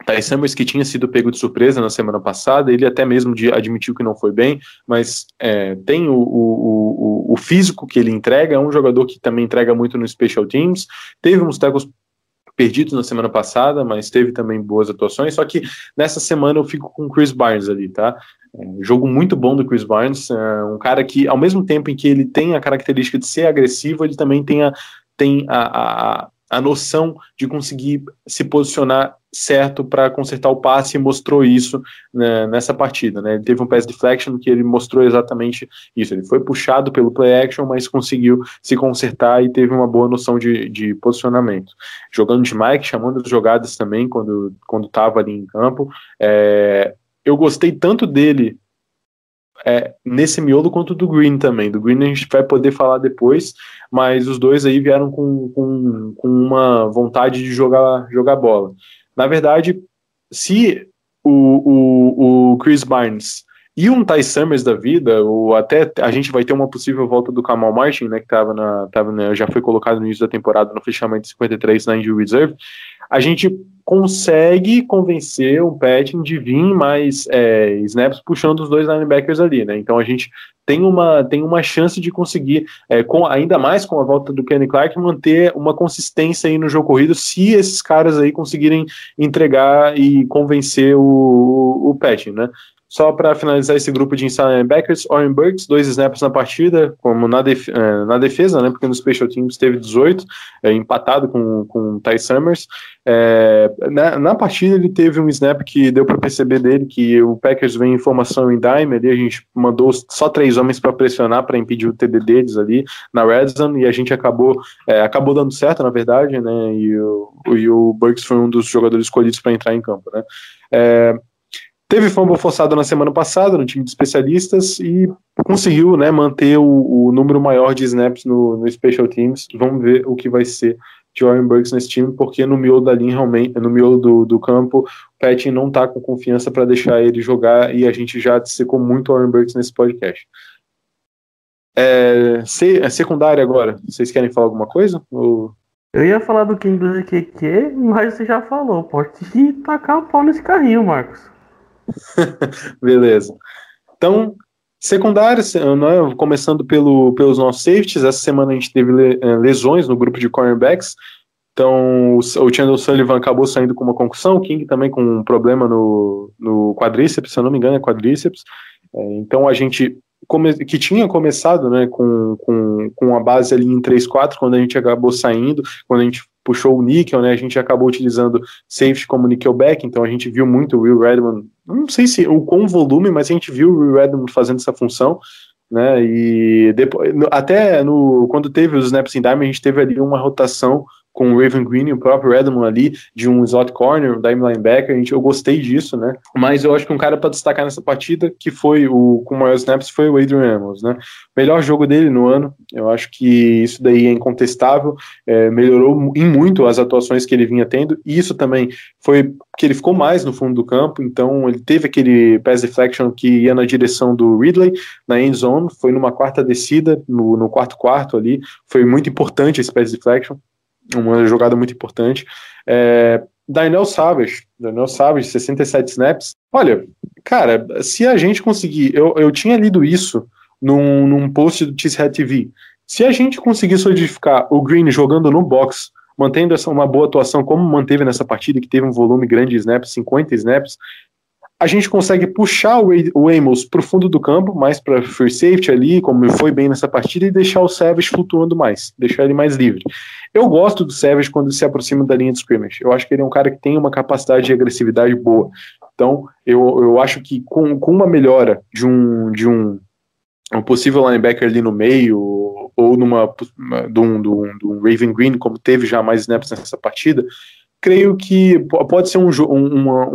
Ty Summers, que tinha sido pego de surpresa na semana passada, ele até mesmo admitiu que não foi bem, mas é, tem o, o, o, o, físico que ele entrega, é um jogador que também entrega muito no Special Teams, teve uns tackles perdidos na semana passada, mas teve também boas atuações, só que nessa semana eu fico com o Chris Barnes ali, tá? É um jogo muito bom do Chris Barnes, é um cara que, ao mesmo tempo em que ele tem a característica de ser agressivo, ele também tem a, tem a, a, a noção de conseguir se posicionar certo para consertar o passe e mostrou isso né, nessa partida. Né? Ele teve um pass deflection que ele mostrou exatamente isso. Ele foi puxado pelo play action, mas conseguiu se consertar e teve uma boa noção de, de posicionamento. Jogando de Mike, chamando as jogadas também quando estava ali em campo. É, eu gostei tanto dele é, nesse miolo quanto do Green também. Do Green a gente vai poder falar depois, mas os dois aí vieram com, com, com uma vontade de jogar, jogar bola. Na verdade, se o, o, o Chris Barnes e um Ty Summers da vida, ou até a gente vai ter uma possível volta do Kamal Martin, né, que tava na, tava na, já foi colocado no início da temporada no fechamento de 53 na injury reserve, a gente consegue convencer o Patton de vir mais é, snaps puxando os dois linebackers ali, né? Então a gente tem uma, tem uma chance de conseguir, é, com, ainda mais com a volta do Kenny Clark, manter uma consistência aí no jogo corrido, se esses caras aí conseguirem entregar e convencer o, o, né? Só para finalizar esse grupo de inside linebackers, Oren Burks, dois snaps na partida, como na, def é, na defesa, né, porque no Special Teams teve 18, é, empatado com, com o Ty Summers. É, na, na, partida ele teve um snap que deu para perceber dele que o Packers vem em formação em dime, ali a gente mandou só três homens para pressionar para impedir o TD deles ali na red zone e a gente acabou é, acabou dando certo, na verdade, né, e o, e o Burks foi um dos jogadores escolhidos para entrar em campo, né. É, Teve fumble forçado na semana passada no time de especialistas e conseguiu né, manter o, o número maior de snaps no, no, Special Teams. Vamos ver o que vai ser de Warren Burks nesse time, porque no miolo da linha, realmente, no miolo do, do campo, o Patton não está com confiança para deixar ele jogar e a gente já secou muito o Warren Burks nesse podcast. É, é secundária agora, vocês querem falar alguma coisa? Ou...
Eu ia falar do King do QQ, mas você já falou. Pode tacar o pau nesse carrinho, Marcos.
Beleza. Então, secundários, né, começando pelo, pelos nossos safeties, essa semana a gente teve eh, lesões no grupo de cornerbacks. Então, o Chandler Sullivan acabou saindo com uma concussão, o King também com um problema no, no quadríceps, se eu não me engano, é quadríceps. É, então, a gente come, que tinha começado né, com, com, com a base ali em 3-4, quando a gente acabou saindo, quando a gente puxou o níquel, né, a gente acabou utilizando safety como nickelback, então a gente viu muito o Will Redmond, não sei se o com volume, mas a gente viu o Will Redmond fazendo essa função, né, e depois, até no, quando teve os snaps em dime, a gente teve ali uma rotação com o Raven Green e o próprio Redmond ali, de um slot corner, um dime linebacker, a gente, eu gostei disso, né? Mas eu acho que um cara para destacar nessa partida, que foi o com o maior snaps, foi o Adrian Amos, né? Melhor jogo dele no ano, eu acho que isso daí é incontestável, é, melhorou em muito as atuações que ele vinha tendo, e isso também foi que ele ficou mais no fundo do campo, então ele teve aquele pass deflection que ia na direção do Ridley, na end zone, foi numa quarta descida, no, no quarto quarto ali, foi muito importante esse pass deflection, uma jogada muito importante. É, Daniel Savage, Daniel Savage, 67 snaps. Olha, cara, se a gente conseguir, eu, eu tinha lido isso num, num post do Cheesehead TV. Se a gente conseguir solidificar o Green jogando no box, mantendo essa uma boa atuação como manteve nessa partida, que teve um volume grande de snaps, 50 snaps, a gente consegue puxar o Amos para o fundo do campo, mais para free safety ali, como foi bem nessa partida, e deixar o Savage flutuando mais, deixar ele mais livre. Eu gosto do Savage quando se aproxima da linha de scrimmage. Eu acho que ele é um cara que tem uma capacidade de agressividade boa. Então, eu, eu acho que com, com uma melhora de um, de um, um possível linebacker ali no meio, ou numa de um, de um, de um Raven Green, como teve já mais snaps nessa partida, creio que pode ser um uma,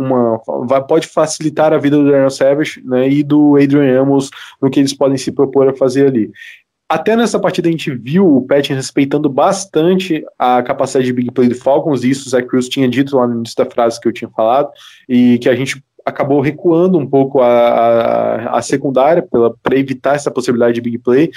uma pode facilitar a vida do Daniel Savage né, e do Adrian Amos no que eles podem se propor a fazer ali. Até nessa partida a gente viu o Patton respeitando bastante a capacidade de big play do Falcons, e isso o Zach Cruz tinha dito lá no início da frase que eu tinha falado, e que a gente acabou recuando um pouco a, a, a secundária para evitar essa possibilidade de big play.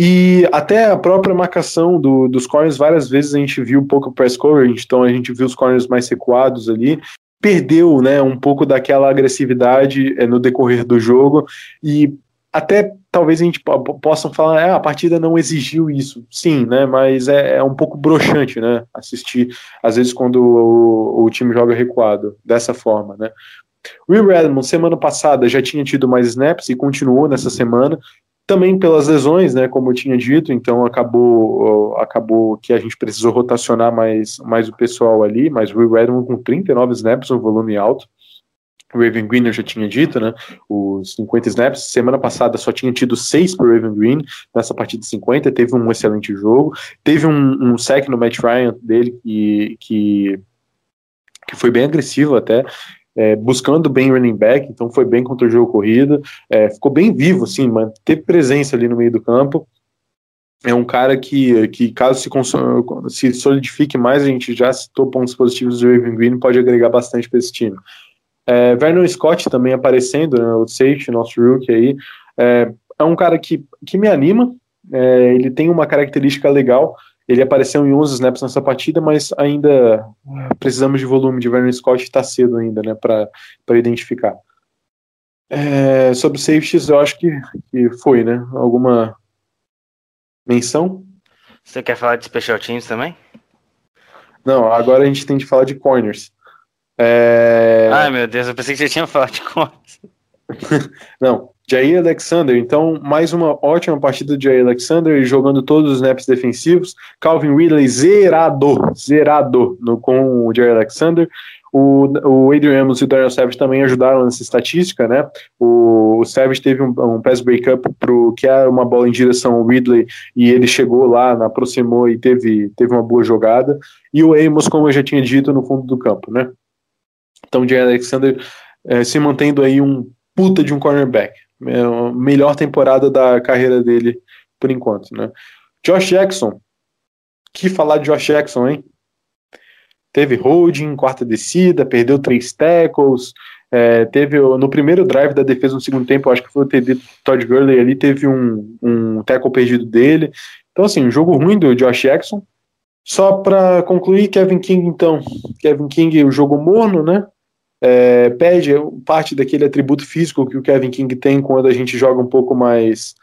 E até a própria marcação do, dos corners, várias vezes a gente viu um pouco press coverage, então a gente viu os corners mais recuados ali, perdeu né, um pouco daquela agressividade é, no decorrer do jogo, e até talvez a gente possa falar, é, a partida não exigiu isso, sim, né, mas é, é um pouco broxante, né, assistir, às vezes quando o, o time joga recuado, dessa forma, né. Will Redmond, semana passada, já tinha tido mais snaps e continuou nessa semana, também pelas lesões, né, como eu tinha dito, então acabou acabou que a gente precisou rotacionar mais, mais o pessoal ali, mas o Will Redmond com 39 snaps, um volume alto. O Raven Green eu já tinha dito, né? Os 50 snaps. Semana passada só tinha tido 6 para Raven Green nessa partida de 50. Teve um excelente jogo. Teve um, um no Matt Ryan dele que, que, que foi bem agressivo até é, buscando bem running back, então foi bem contra o jogo corrido, é, ficou bem vivo, assim, teve presença ali no meio do campo. É um cara que, que caso se, se solidifique mais, a gente já citou pontos positivos do Raven Green, pode agregar bastante para esse time. É, Vernon Scott também aparecendo, né, o safety, nosso rookie aí. É, é um cara que, que me anima, é, ele tem uma característica legal. Ele apareceu em 11 snaps nessa partida, mas ainda precisamos de volume de Vernon Scott, está cedo ainda, né, para identificar. É, sobre safeties, eu acho que, que foi, né? Alguma menção?
Você quer falar de special teams também?
Não, agora a gente tem de falar de corners. É...
Ai, meu Deus, eu pensei que você tinha falado de corners.
Não, Jair Alexander, então mais uma ótima partida de Jair Alexander jogando todos os snaps defensivos. Calvin Ridley zerado, zerado no, com o Jair Alexander. O, o Adrian Amos e o Daniel Savage também ajudaram nessa estatística, né? O, o Savage teve um, um pass breakup pro que era uma bola em direção ao Ridley e ele chegou lá, aproximou e teve, teve uma boa jogada. E o Amos, como eu já tinha dito, no fundo do campo, né? Então, o Jair Alexander é, se mantendo aí um puta de um cornerback. É melhor temporada da carreira dele por enquanto, né? Josh Jackson. Que falar de Josh Jackson, hein? Teve holding, quarta descida, perdeu três tackles. É, teve no primeiro drive da defesa no segundo tempo, acho que foi o TD Todd Gurley ali, teve um, um tackle perdido dele. Então, assim, um jogo ruim do Josh Jackson. Só para concluir, Kevin King, então. Kevin King, o jogo morno, né? É, pede parte daquele atributo físico que o Kevin King tem quando a gente joga um pouco mais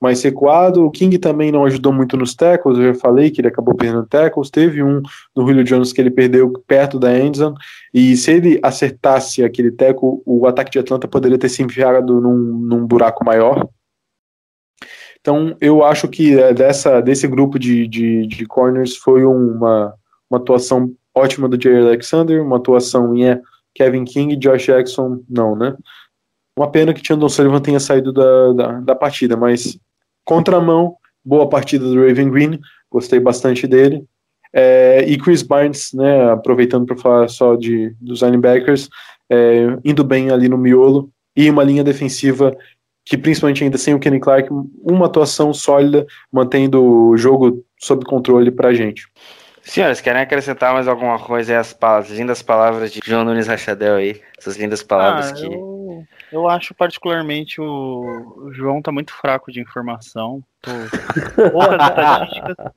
mais recuado. O King também não ajudou muito nos tackles, eu já falei que ele acabou perdendo tackles. Teve um no Julio Jones que ele perdeu perto da endzone, e se ele acertasse aquele tackle, o ataque de Atlanta poderia ter se enfiado num, num buraco maior. Então, eu acho que é, dessa, desse grupo de, de, de corners foi uma, uma atuação ótima do Jerry Alexander, uma atuação em Kevin King e Josh Jackson não, né? Uma pena que Chandon Sullivan tenha saído da, da, da, partida, mas contramão, boa partida do Raven Green, gostei bastante dele. É, e Chris Barnes, né, aproveitando para falar só de, dos linebackers, é, indo bem ali no miolo, e uma linha defensiva que principalmente ainda sem o Kenny Clark, uma atuação sólida, mantendo o jogo sob controle para a gente.
Senhores, querem acrescentar mais alguma coisa as, as lindas palavras de João Nunes Rachadel aí? Essas lindas palavras ah, que.
Eu, eu, acho particularmente o, o, João tá muito fraco de informação. Tô...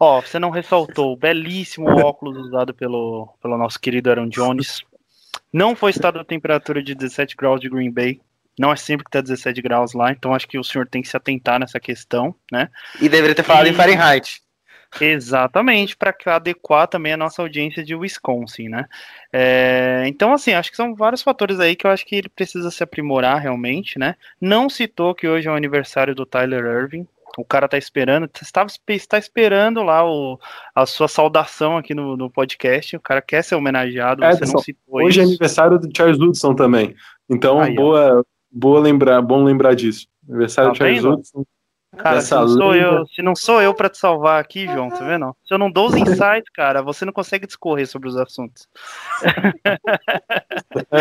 Ó, você não ressaltou o belíssimo óculos usado pelo, pelo nosso querido Aaron Jones. Não foi estado a temperatura de 17 graus de Green Bay. Não é sempre que tá 17 graus lá, então acho que o senhor tem que se atentar nessa questão, né?
E deveria ter falado e... em Fahrenheit.
Exatamente, para adequar também a nossa audiência de Wisconsin, né? É, então, assim, acho que são vários fatores aí que eu acho que ele precisa se aprimorar realmente, né? Não citou que hoje é o aniversário do Tyler Irving. O cara tá esperando, estava está esperando lá o, a sua saudação aqui no, no podcast. O cara quer ser homenageado,
é, você não citou Hoje é isso. é aniversário do Charles Woodson também. Então, aí, boa, boa lembrar, bom lembrar disso. Aniversário tá do Charles Woodson.
Cara, se não, sou eu, se não sou eu para te salvar aqui, João, tá vendo? Se eu não dou os insights, cara, você não consegue discorrer sobre os assuntos.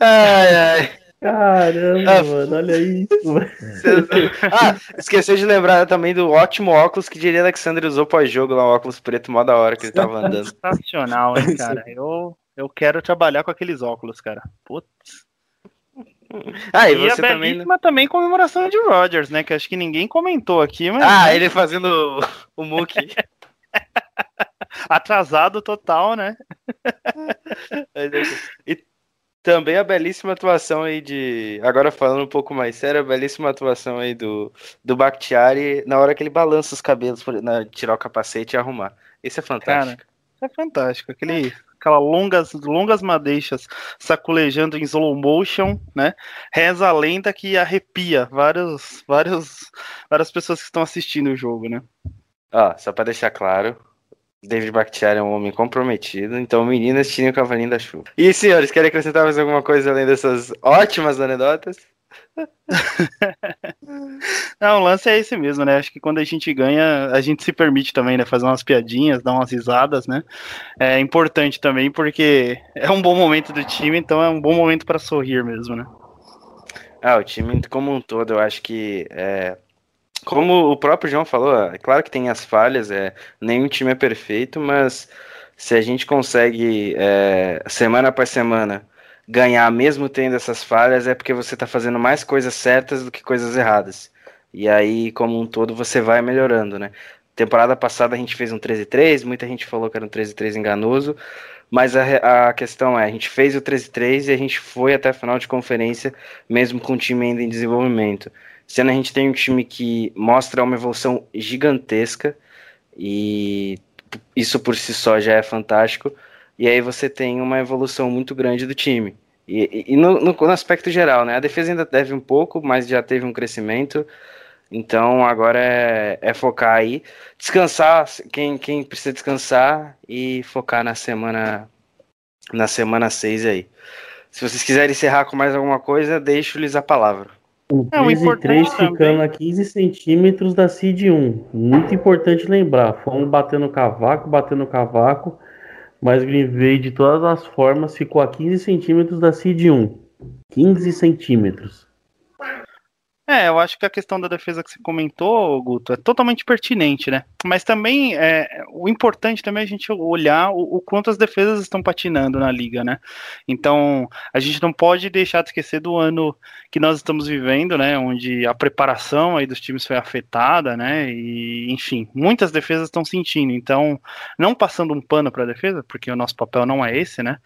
ai, ai.
Caramba, ah, mano, olha isso.
ah, esqueceu de lembrar também do ótimo óculos que Jerry Alexander usou pós-jogo lá, o óculos preto mó da hora que ele tava andando.
Sensacional, hein, cara. Eu, eu quero trabalhar com aqueles óculos, cara. Putz.
Ah, e, e você a também...
também comemoração de Rogers, né? Que acho que ninguém comentou aqui, mas.
Ah, né? ele fazendo o Mookie.
Atrasado total, né?
e também a belíssima atuação aí de. Agora falando um pouco mais sério, a belíssima atuação aí do, do Bakhtiari na hora que ele balança os cabelos para tirar o capacete e arrumar. Isso é fantástico. Cara,
é fantástico. Aquele aquela longas, longas madeixas saculejando em slow motion, né? Reza a lenda que arrepia vários, vários, várias pessoas que estão assistindo o jogo, né?
Ó, só para deixar claro, David Bakhtiari é um homem comprometido, então meninas tirem o cavalinho da chuva. E senhores, querem acrescentar mais alguma coisa além dessas ótimas anedotas?
Não, o lance é esse mesmo, né? Acho que quando a gente ganha, a gente se permite também, né? Fazer umas piadinhas, dar umas risadas, né? É importante também porque é um bom momento do time, então é um bom momento para sorrir mesmo, né?
Ah, o time como um todo, eu acho que é, como o próprio João falou, é claro que tem as falhas, é, nenhum time é perfeito, mas se a gente consegue é, semana após semana ganhar mesmo tendo essas falhas é porque você está fazendo mais coisas certas do que coisas erradas. E aí, como um todo, você vai melhorando, né? Temporada passada a gente fez um 13-3, muita gente falou que era um 13-3 enganoso, mas a, a questão é, a gente fez o 13-3 e a gente foi até a final de conferência, mesmo com o time ainda em desenvolvimento. Sendo a gente tem um time que mostra uma evolução gigantesca, e isso por si só já é fantástico, e aí você tem uma evolução muito grande do time. E, e no, no, no, aspecto geral, né? A defesa ainda deve um pouco, mas já teve um crescimento. Então agora é, é focar aí, descansar quem, quem precisa descansar e focar na semana na semana 6 aí. Se vocês quiserem encerrar com mais alguma coisa, deixo-lhes a palavra.
O 13 é, 3 ficando também. a 15 centímetros da CID 1. Muito importante lembrar. Fomos batendo cavaco, batendo cavaco, mas Green Bay de todas as formas ficou a 15 centímetros da CID 1. 15 centímetros.
É, eu acho que a questão da defesa que você comentou, Guto, é totalmente pertinente, né? Mas também é, o importante também é a gente olhar o, o, quanto as defesas estão patinando na liga, né? Então a gente não pode deixar de esquecer do ano que nós estamos vivendo, né? Onde a preparação aí dos times foi afetada, né? E enfim, muitas defesas estão sentindo. Então, não passando um pano para a defesa, porque o nosso papel não é esse, né?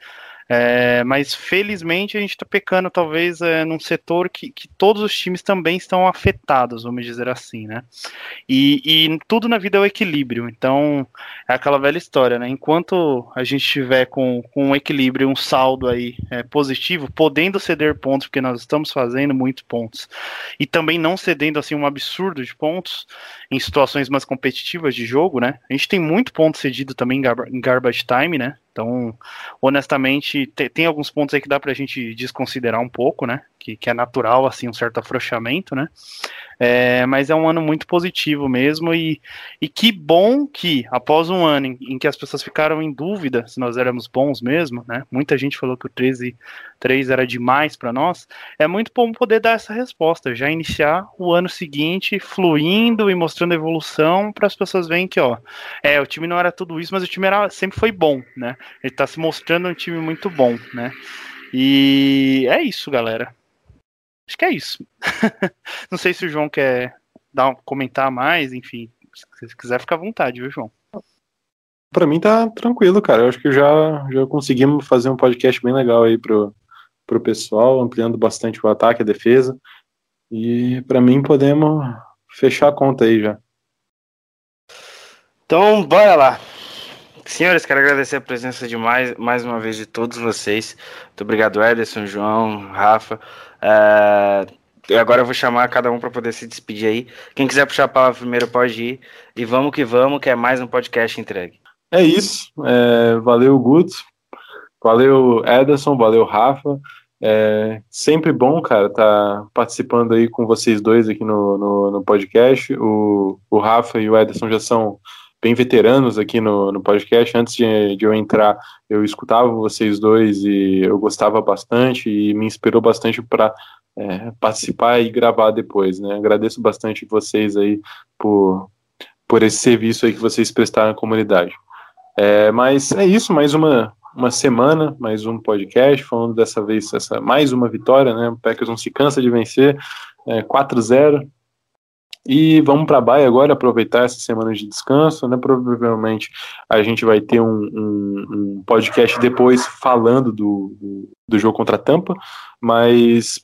É, mas felizmente a gente está pecando talvez é, num setor que, que todos os times também estão afetados, vamos dizer assim, né? E, e tudo na vida é o equilíbrio. Então é aquela velha história, né? Enquanto a gente estiver com, com um equilíbrio, um saldo aí é, positivo, podendo ceder pontos, porque nós estamos fazendo muitos pontos, e também não cedendo assim um absurdo de pontos em situações mais competitivas de jogo, né? A gente tem muito ponto cedido também em garbage time, né? Então, honestamente, tem, alguns pontos aí que dá pra gente desconsiderar um pouco, né? Que, que é natural, assim, um certo afrouxamento, né? É, mas é um ano muito positivo mesmo, e, e que bom que, após um ano em, em, que as pessoas ficaram em dúvida se nós éramos bons mesmo, né? Muita gente falou que o 13 3 era demais para nós. É muito bom poder dar essa resposta, já iniciar o ano seguinte fluindo e mostrando evolução para as pessoas verem que, ó, é, o time não era tudo isso, mas o time era, sempre foi bom, né? Ele está se mostrando um time muito bom, né? E é isso, galera. Acho que é isso. Não sei se o João quer dar, comentar mais, enfim. Se quiser, fica à vontade, viu, João?
Para mim tá tranquilo, cara. Eu acho que já, já conseguimos fazer um podcast bem legal aí pro, pro pessoal, ampliando bastante o ataque e a defesa. E para mim podemos fechar a conta aí já.
Então, bora lá. Senhores, quero agradecer a presença de mais, mais uma vez de todos vocês. Muito obrigado, Ederson, João, Rafa. Uh, agora eu vou chamar cada um para poder se despedir aí. Quem quiser puxar a palavra primeiro pode ir. E vamos que vamos, que é mais um podcast entregue.
É isso. É, valeu, Guto. Valeu, Ederson. Valeu, Rafa. É sempre bom, cara, estar tá participando aí com vocês dois aqui no, no, no podcast. O, o Rafa e o Ederson já são bem veteranos aqui no, no podcast. Antes de, de eu entrar, eu escutava vocês dois e eu gostava bastante e me inspirou bastante para é, participar e gravar depois. Né? Agradeço bastante vocês aí por, por esse serviço aí que vocês prestaram à comunidade. É, mas é isso, mais uma, uma semana, mais um podcast, falando dessa vez, essa, mais uma vitória, né? O Packers não se cansa de vencer, é, 4-0, e vamos para a Baia agora, aproveitar essa semana de descanso, né? Provavelmente a gente vai ter um, um, um podcast depois falando do, do, do, jogo contra a Tampa, mas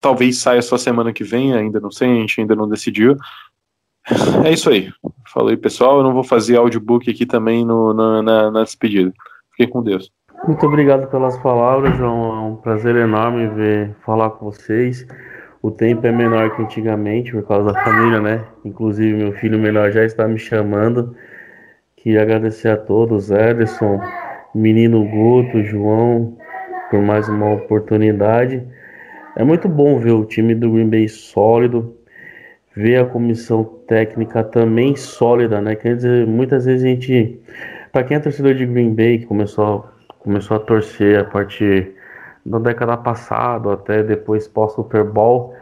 talvez saia só semana que vem, ainda não sei, a gente ainda não decidiu. É isso aí. Falei, pessoal, eu não vou fazer audiobook aqui também no, na, na, na despedida. Fiquem com Deus.
Muito obrigado pelas palavras, João. É um prazer enorme ver falar com vocês. O tempo é menor que antigamente por causa da família, né? Inclusive meu filho menor já está me chamando. Queria agradecer a todos, Ederson, menino Guto, João, por mais uma oportunidade. É muito bom ver o time do Green Bay sólido, ver a comissão técnica também sólida, né? Quer dizer, muitas vezes a gente, para quem é torcedor de Green Bay, que começou, começou a torcer a partir da década passada, até depois pós-Super Bowl,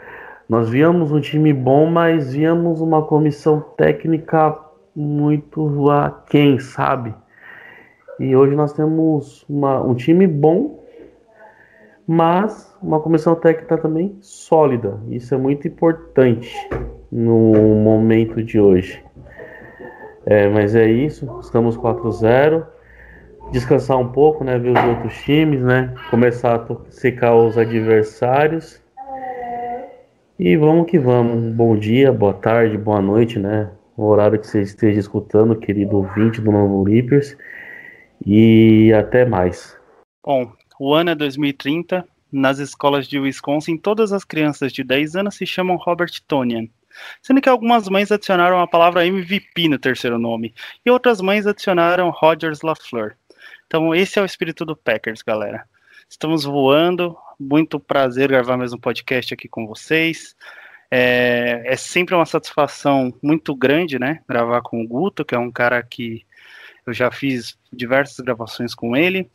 nós víamos um time bom, mas víamos uma comissão técnica muito aquém, sabe? E hoje nós temos uma, um time bom, mas uma comissão técnica também sólida. Isso é muito importante no momento de hoje. É, mas é isso, estamos 4-0. Descansar um pouco, né? Ver os outros times, né? Começar a secar os adversários. E vamos que vamos. Bom dia, boa tarde, boa noite, né? O horário que você esteja escutando, querido ouvinte do Novo Leapers. E até mais.
Bom, o ano é 2030. Nas escolas de Wisconsin, todas as crianças de 10 anos se chamam Robert Tonian. Sendo que algumas mães adicionaram a palavra MVP no terceiro nome, e outras mães adicionaram Rogers LaFleur. Então, esse é o espírito do Packers, galera. Estamos voando, muito prazer gravar mais um podcast aqui com vocês. É, é, sempre uma satisfação muito grande, né? Gravar com o Guto, que é um cara que eu já fiz diversas gravações com ele.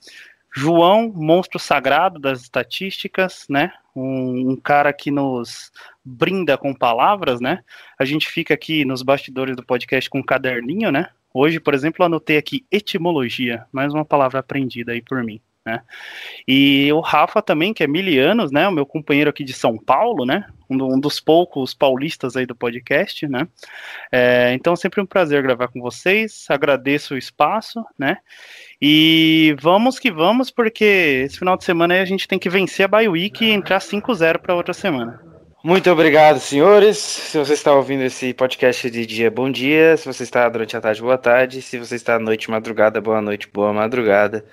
João, monstro sagrado das estatísticas, né? Um, um, cara que nos brinda com palavras, né? A gente fica aqui nos bastidores do podcast com um caderninho, né? Hoje, por exemplo, anotei aqui etimologia, mais uma palavra aprendida aí por mim. Né? E o Rafa também, que é milianos, né? O meu companheiro aqui de São Paulo, né? Um, um dos poucos paulistas aí do podcast, né? É, então, sempre um prazer gravar com vocês. Agradeço o espaço, né? E vamos que vamos, porque esse final de semana aí a gente tem que vencer a Bye Week e entrar 5-0 para outra semana.
Muito obrigado, senhores. Se você está ouvindo esse podcast de dia, bom dia. Se você está durante a tarde, boa tarde. Se você está à noite, madrugada, boa noite, boa madrugada.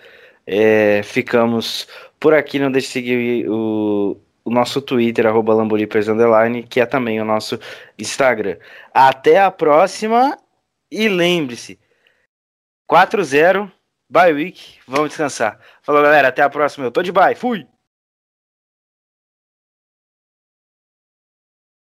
É, ficamos por aqui. Não deixe de seguir o, o nosso Twitter, arroba Underline, que é também o nosso Instagram. Até a próxima e lembre-se: 4-0, bye week, vamos descansar. Falou, galera, até a próxima. Eu tô de bye, fui!